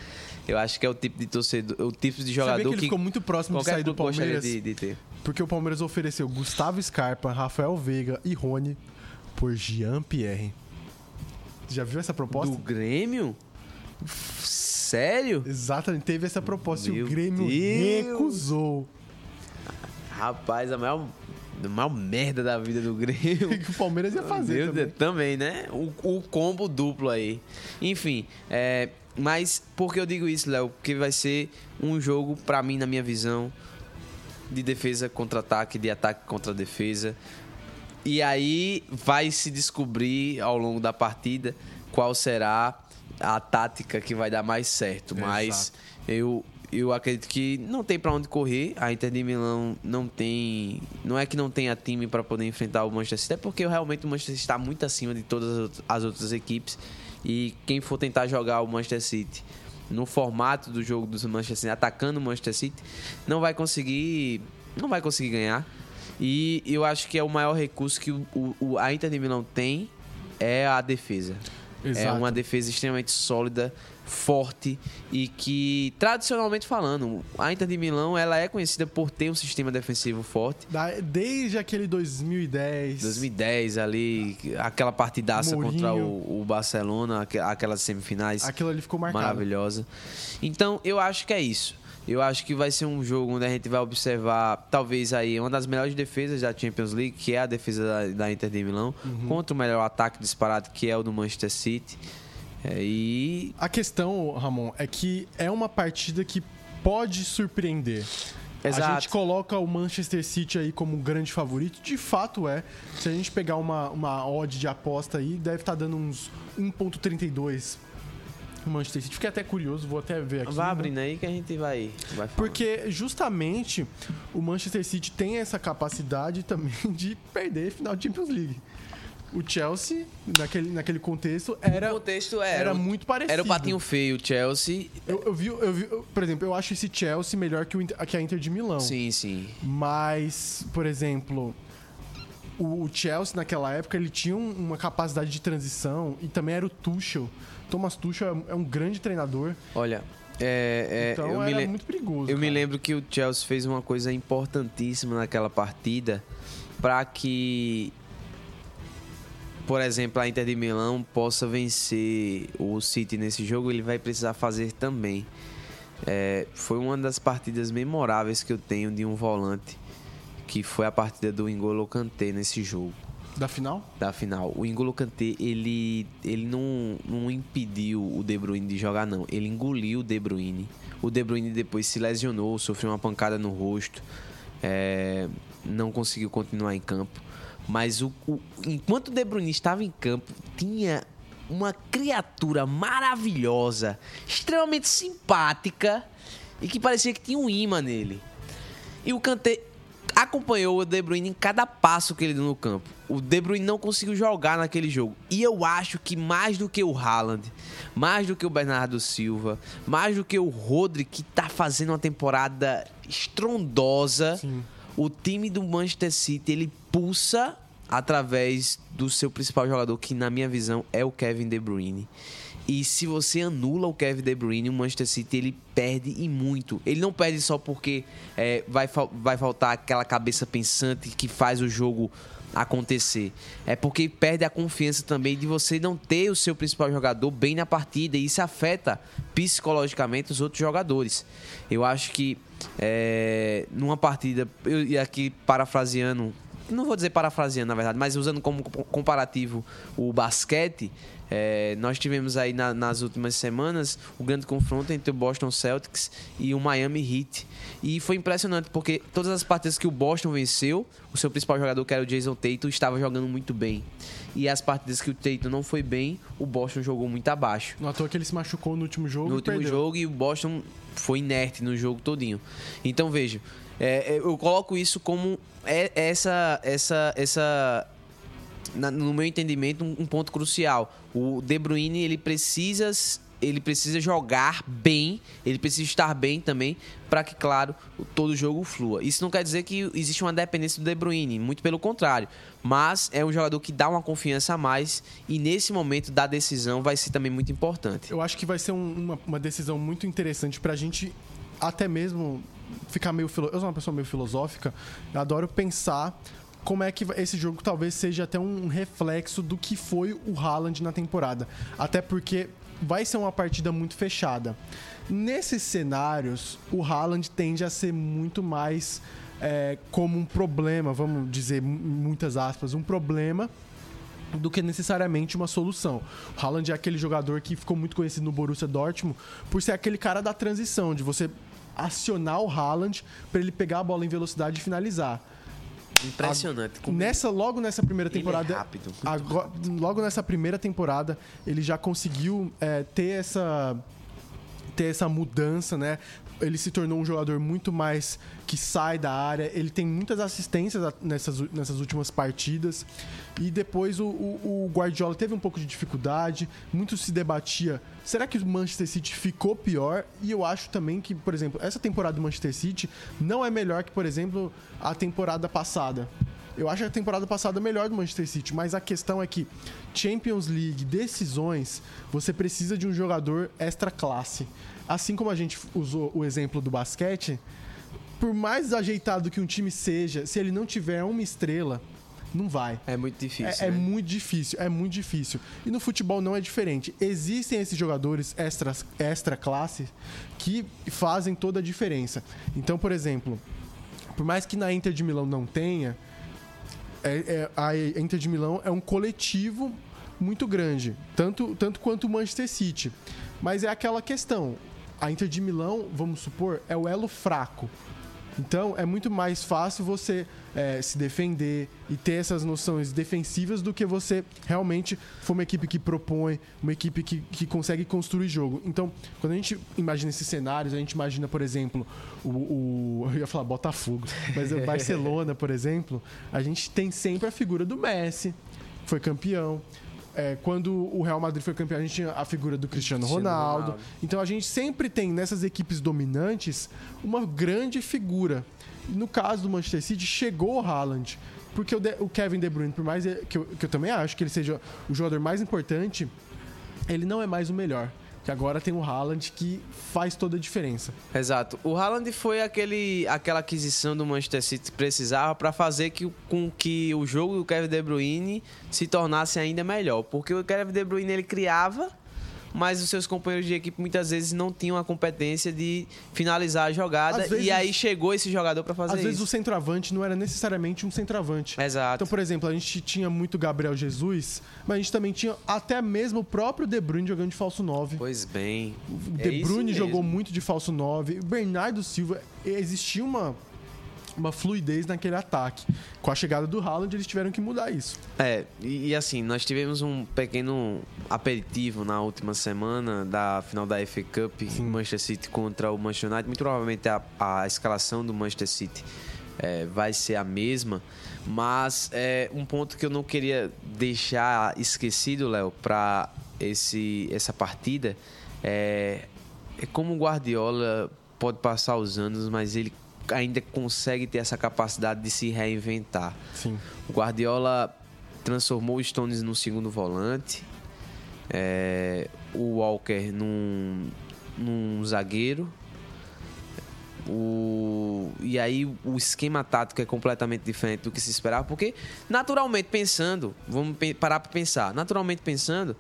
Eu acho que é o tipo de torcedor, o tipo de jogador Sabia que ele que ficou muito próximo de sair do Palmeiras. De, de ter. Porque o Palmeiras ofereceu Gustavo Scarpa, Rafael Veiga e Rony por Jean Pierre. Já viu essa proposta? Do Grêmio? Sério? Exatamente, teve essa proposta Meu e o Grêmio Deus. recusou. Rapaz, a maior, a maior merda da vida do Grêmio. *laughs* que o Palmeiras ia fazer também. Deus, também, né? O, o, combo duplo aí. Enfim, é, mas por que eu digo isso, Léo? Porque vai ser um jogo, para mim, na minha visão, de defesa contra ataque, de ataque contra defesa. E aí vai se descobrir ao longo da partida qual será a tática que vai dar mais certo. Mas eu, eu acredito que não tem para onde correr. A Inter de Milão não tem. Não é que não tenha time para poder enfrentar o Manchester City, é porque realmente o Manchester City está muito acima de todas as outras equipes. E quem for tentar jogar o Manchester City no formato do jogo do Manchester City, atacando o Manchester City, não vai conseguir. Não vai conseguir ganhar. E eu acho que é o maior recurso que o, o a Inter de Milão tem é a defesa. É Exato. É uma defesa extremamente sólida, forte e que, tradicionalmente falando, a Inter de Milão ela é conhecida por ter um sistema defensivo forte. Desde aquele 2010. 2010 ali, aquela partidaça Mourinho. contra o, o, Barcelona, aquelas semifinais. Aquilo ali ficou marcado. Maravilhosa. Então, eu acho que é isso. Eu acho que vai ser um jogo onde a gente vai observar, talvez aí, uma das melhores defesas da Champions League, que é a defesa da, da Inter de Milão, uhum. contra o melhor ataque disparado, que é o do Manchester City. É, e... A questão, Ramon, é que é uma partida que pode surpreender. Exato. A gente coloca o Manchester City aí como um grande favorito. De fato é. Se a gente pegar uma, uma odd de aposta aí, deve estar tá dando uns 1.32 o Manchester City. Fiquei até curioso, vou até ver aqui. Vai né? abrindo aí que a gente vai, vai Porque justamente o Manchester City tem essa capacidade também *laughs* de perder final de Champions League. O Chelsea, naquele, naquele contexto, era, o contexto era, era muito parecido. Era o patinho feio, o Chelsea. Eu, eu, vi, eu vi, por exemplo, eu acho esse Chelsea melhor que, o, que a Inter de Milão. Sim, sim. Mas, por exemplo, o Chelsea naquela época ele tinha uma capacidade de transição e também era o Tuchel. Thomas Tuchel é um grande treinador. Olha, é, é, então eu me muito perigoso. Eu cara. me lembro que o Chelsea fez uma coisa importantíssima naquela partida para que, por exemplo, a Inter de Milão possa vencer o City nesse jogo. Ele vai precisar fazer também. É, foi uma das partidas memoráveis que eu tenho de um volante, que foi a partida do Ingolo Kanté nesse jogo. Da final? Da final. O N'Golo Kanté, ele, ele não, não impediu o De Bruyne de jogar, não. Ele engoliu o De Bruyne. O De Bruyne depois se lesionou, sofreu uma pancada no rosto. É, não conseguiu continuar em campo. Mas o, o, enquanto o De Bruyne estava em campo, tinha uma criatura maravilhosa, extremamente simpática e que parecia que tinha um imã nele. E o Kanté acompanhou o De Bruyne em cada passo que ele deu no campo. O De Bruyne não conseguiu jogar naquele jogo. E eu acho que mais do que o Haaland, mais do que o Bernardo Silva, mais do que o Rodri, que tá fazendo uma temporada estrondosa, Sim. o time do Manchester City, ele pulsa através do seu principal jogador, que na minha visão é o Kevin De Bruyne. E se você anula o Kevin De Bruyne, o Manchester City ele perde e muito. Ele não perde só porque é, vai, vai faltar aquela cabeça pensante que faz o jogo acontecer. É porque perde a confiança também de você não ter o seu principal jogador bem na partida e isso afeta psicologicamente os outros jogadores. Eu acho que é, numa partida, e aqui parafraseando, não vou dizer parafraseando na verdade, mas usando como comparativo o basquete, é, nós tivemos aí na, nas últimas semanas o grande confronto entre o Boston Celtics e o Miami Heat. E foi impressionante porque todas as partidas que o Boston venceu, o seu principal jogador, que era o Jason Tatum, estava jogando muito bem. E as partidas que o Tatum não foi bem, o Boston jogou muito abaixo. Não à toa que ele se machucou no último jogo. No último perdeu. jogo e o Boston foi inerte no jogo todinho. Então veja, é, é eu coloco isso como é, essa, essa, essa no meu entendimento, um, um, ponto crucial. O De Bruyne, ele precisa, ele precisa jogar bem, ele precisa estar bem também, para que, claro, todo jogo flua. Isso não quer dizer que existe uma dependência do De Bruyne, muito pelo contrário. Mas é um jogador que dá uma confiança a mais e nesse momento da decisão vai ser também muito importante. Eu acho que vai ser um, uma, uma decisão muito interessante para a gente até mesmo ficar meio... Eu sou uma pessoa meio filosófica, eu adoro pensar como é que esse jogo talvez seja até um reflexo do que foi o Haaland na temporada. Até porque vai ser uma partida muito fechada. Nesses cenários, o Haaland tende a ser muito mais é, como um problema, vamos dizer muitas aspas, um problema do que necessariamente uma solução. O Haaland é aquele jogador que ficou muito conhecido no Borussia Dortmund por ser aquele cara da transição, de você acionar o Haaland para ele pegar a bola em velocidade e finalizar. Impressionante. A, nessa, logo nessa primeira temporada. Ele é rápido. Agora, logo nessa primeira temporada, ele já conseguiu é, ter essa ter essa mudança, né? Ele se tornou um jogador muito mais que sai da área. Ele tem muitas assistências nessas, nessas últimas partidas. E depois o, o, o Guardiola teve um pouco de dificuldade. Muito se debatia: será que o Manchester City ficou pior? E eu acho também que, por exemplo, essa temporada do Manchester City não é melhor que, por exemplo, a temporada passada. Eu acho a temporada passada melhor do Manchester City, mas a questão é que Champions League, decisões, você precisa de um jogador extra classe. Assim como a gente usou o exemplo do basquete, por mais ajeitado que um time seja, se ele não tiver uma estrela, não vai. É muito difícil. É, é, né? muito difícil, é muito difícil. E no futebol não é diferente. Existem esses jogadores extra, extra classe que fazem toda a diferença. Então, por exemplo, por mais que na Inter de Milão não tenha, é, é, a Inter de Milão é um coletivo muito grande, tanto, tanto quanto o Manchester City. Mas é aquela questão: a Inter de Milão, vamos supor, é o elo fraco. Então é muito mais fácil você é, se defender e ter essas noções defensivas do que você realmente for uma equipe que propõe, uma equipe que, que consegue construir jogo. Então, quando a gente imagina esses cenários, a gente imagina, por exemplo, o. o eu ia falar Botafogo, mas o *laughs* Barcelona, por exemplo, a gente tem sempre a figura do Messi, foi campeão é, quando o Real Madrid foi campeão, a gente tinha a figura do Cristiano, Cristiano Ronaldo. Ronaldo. Então a gente sempre tem nessas equipes dominantes uma grande figura. No caso do Manchester City, chegou o Haaland. Porque o, de, o Kevin De Bruyne, por mais que eu, que eu também acho que ele seja o jogador mais importante, ele não é mais o melhor que agora tem o Haaland que faz toda a diferença. Exato. O Haaland foi aquele, aquela aquisição do Manchester City que precisava para fazer que, com que o jogo do Kevin De Bruyne se tornasse ainda melhor. Porque o Kevin De Bruyne ele criava mas os seus companheiros de equipe muitas vezes não tinham a competência de finalizar a jogada vezes, e aí chegou esse jogador para fazer às isso. Às vezes o centroavante não era necessariamente um centroavante. Exato. Então, por exemplo, a gente tinha muito Gabriel Jesus, mas a gente também tinha até mesmo o próprio De Bruyne jogando de falso 9. Pois bem. O De é Bruyne jogou muito de falso 9. O Bernardo Silva, existia uma uma fluidez naquele ataque. Com a chegada do Haaland, eles tiveram que mudar isso. É, e, e, assim, nós tivemos um pequeno aperitivo na última semana da final da FA Cup, Sim. Manchester City contra o Manchester United. Muito provavelmente a, a escalação do Manchester City é, vai ser a mesma. Mas é um ponto que eu não queria deixar esquecido, Léo, para essa partida é, é como o Guardiola pode passar os anos, mas ele ainda consegue ter essa capacidade de se reinventar. Sim. O Guardiola transformou o Stones no segundo volante. É, o Walker num, num zagueiro. O, e aí o esquema tático é completamente diferente do que se esperava, porque naturalmente pensando, vamos parar para pensar, naturalmente pensando,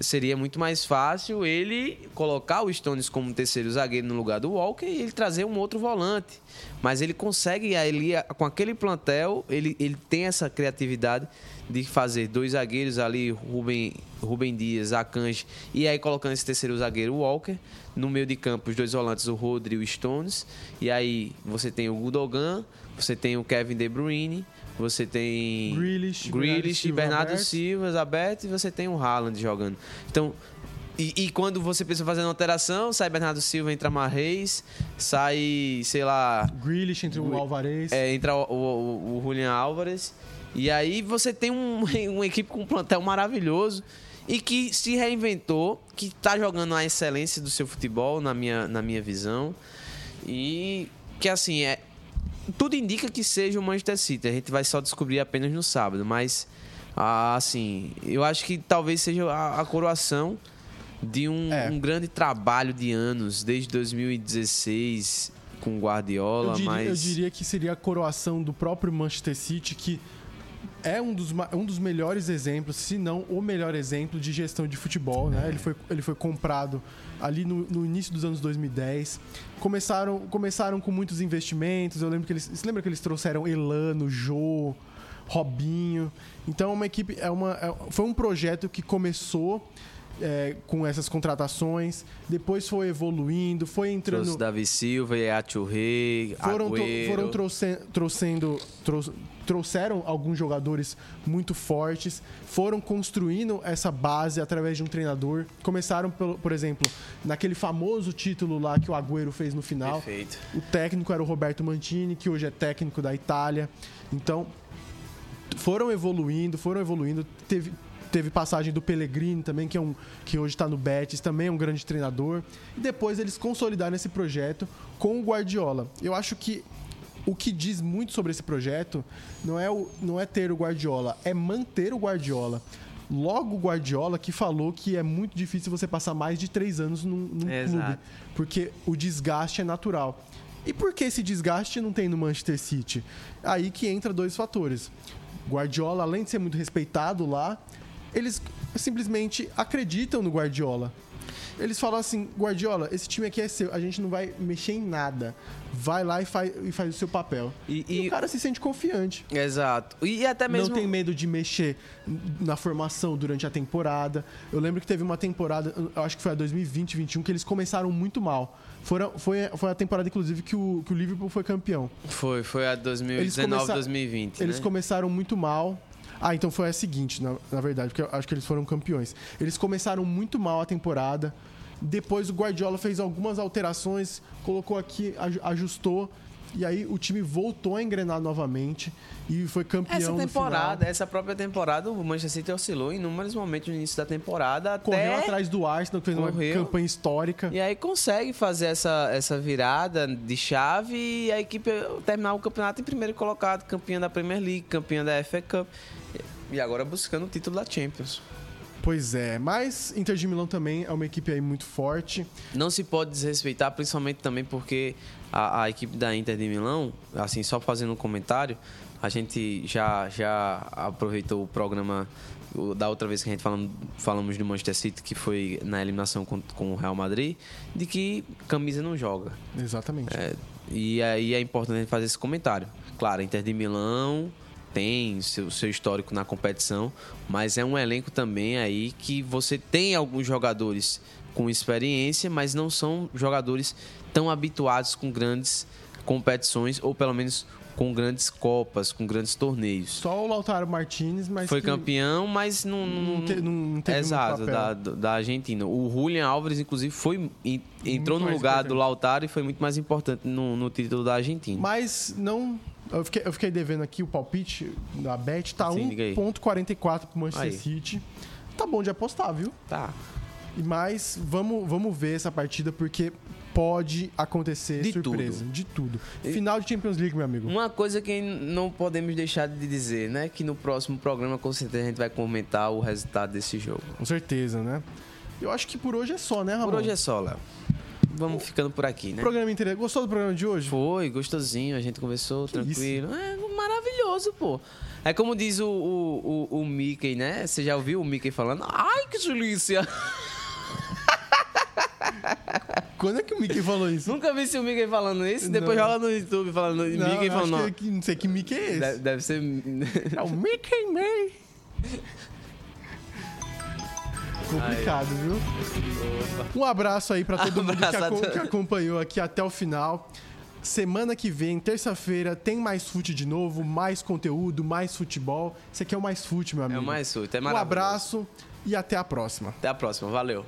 seria muito mais fácil ele colocar o Stones como terceiro zagueiro no lugar do Walker e ele trazer um outro volante. Mas ele consegue, ele, com aquele plantel, ele, ele tem essa criatividade de fazer dois zagueiros ali, Rubem, Rubem Dias, Akanji, e aí colocando esse terceiro zagueiro, o Walker. No meio de campo, os dois volantes, o Rodri e o Stones. E aí você tem o Gudogan, você tem o Kevin De Bruyne, você tem Grealish, Grealish Bernardo Silva aberto e você tem o Haaland jogando. Então, e, e, quando você pensa fazendo alteração, sai Bernardo Silva, entra Marreis, sai, sei lá. Grealish entre o Alvarez. É, entra o, o, o Julian Álvares. E aí você tem um, *laughs* uma equipe com um plantel maravilhoso e que se reinventou, que está jogando a excelência do seu futebol, na minha, na minha visão. E que assim, é, tudo indica que seja o Manchester City. A gente vai só descobrir apenas no sábado, mas ah, assim, eu acho que talvez seja a, a coroação de um, é. um, grande trabalho de anos, desde 2016 com Guardiola, eu diria, mas eu diria que seria a coroação do próprio Manchester City que é um dos, um dos melhores exemplos, se não o melhor exemplo de gestão de futebol. Né? Ele, foi, ele foi comprado ali no, no, início dos anos 2010. Começaram, começaram com muitos investimentos. Eu lembro que eles. Você lembra que eles trouxeram Elano, Jô, Robinho? Então, é uma equipe. É uma, é, foi um projeto que começou. É, com essas contratações, depois foi evoluindo, foi entrando. Trouxe Davi Silva, Yachu Rei, foram, foram trouxe, trouxendo, trouxe, trouxeram alguns jogadores muito fortes, foram construindo essa base através de um treinador. Começaram, por, por exemplo, naquele famoso título lá que o Agüero fez no final. Perfeito. O técnico era o Roberto Mantini, que hoje é técnico da Itália. Então, foram evoluindo, foram evoluindo. Teve, teve passagem do Pellegrini também, que, é um, que hoje está no Betis, também é um grande treinador. E depois eles consolidaram esse projeto com o Guardiola. Eu acho que o que diz muito sobre esse projeto não é, o, não é ter o Guardiola, é manter o Guardiola. Logo o Guardiola que falou que é muito difícil você passar mais de três anos num, num é clube. Exato. Porque o desgaste é natural. E por que esse desgaste não tem no Manchester City? Aí que entra dois fatores. Guardiola, além de ser muito respeitado lá, eles simplesmente acreditam no Guardiola. Eles falam assim: Guardiola, esse time aqui é seu, a gente não vai mexer em nada. Vai lá e faz, e faz o seu papel. E, e, e o cara se sente confiante. Exato. E até mesmo. Não tem medo de mexer na formação durante a temporada. Eu lembro que teve uma temporada, eu acho que foi a 2020, 2021, que eles começaram muito mal. Foram, foi, foi a temporada, inclusive, que o, que o Liverpool foi campeão. Foi, foi a 2019, 2020. Eles né? começaram muito mal. Ah, então foi a seguinte, na, na verdade, porque eu acho que eles foram campeões. Eles começaram muito mal a temporada. Depois o Guardiola fez algumas alterações, colocou aqui, ajustou. E aí o time voltou a engrenar novamente e foi campeão Essa temporada, essa própria temporada, o Manchester City oscilou em inúmeros momentos no início da temporada. Até Correu atrás do Arsenal, que fez Correu. uma campanha histórica. E aí consegue fazer essa, essa virada de chave e a equipe terminar o campeonato em primeiro colocado, campeã da Premier League, campeã da FA Cup. E agora buscando o título da Champions. Pois é, mas Inter de Milão também é uma equipe aí muito forte. Não se pode desrespeitar, principalmente também porque a, a equipe da Inter de Milão, assim, só fazendo um comentário, a gente já, já aproveitou o programa da outra vez que a gente falamos, falamos do Manchester City, que foi na eliminação com, com o Real Madrid, de que camisa não joga. Exatamente. É, e aí é importante fazer esse comentário. Claro, Inter de Milão tem seu, seu histórico na competição, mas é um elenco também aí que você tem alguns jogadores com experiência, mas não são jogadores tão habituados com grandes competições, ou pelo menos com grandes copas, com grandes torneios. Só o Lautaro Martinez, mas. Foi campeão, mas não. Não, te, não teve Exato, da, da Argentina. O Julian Álvares, inclusive, foi, entrou muito no lugar importante. do Lautaro e foi muito mais importante no, no título da Argentina. Mas não eu fiquei, eu fiquei devendo aqui o palpite da Bet, tá 1,44 pro Manchester aí. City. Tá bom de apostar, viu? Tá. Mas vamos, vamos ver essa partida, porque pode acontecer de surpresa. Tudo. De tudo. Final de Champions League, meu amigo. Uma coisa que não podemos deixar de dizer, né? Que no próximo programa, com certeza, a gente vai comentar o resultado desse jogo. Com certeza, né? Eu acho que por hoje é só, né, Ramon? Por hoje é só, Léo. Vamos ficando por aqui, né? Programa interessante. Gostou do programa de hoje? Foi, gostosinho. A gente conversou que tranquilo. Isso? É maravilhoso, pô. É como diz o, o, o, o Mickey, né? Você já ouviu o Mickey falando? Ai, que delícia! *laughs* Quando é que o Mickey falou isso? Nunca vi se o Mickey falando isso. Depois não. joga no YouTube falando. Não, Mickey falando. Acho que, não sei que Mickey é esse. Deve, deve ser. É o Mickey May. Complicado, aí. viu? Um abraço aí para todo mundo que, que acompanhou aqui até o final. Semana que vem, terça-feira, tem mais fute de novo, mais conteúdo, mais futebol. Esse aqui é o Mais Fute, meu amigo. É o Mais Fute, é maravilhoso. Um abraço e até a próxima. Até a próxima, valeu.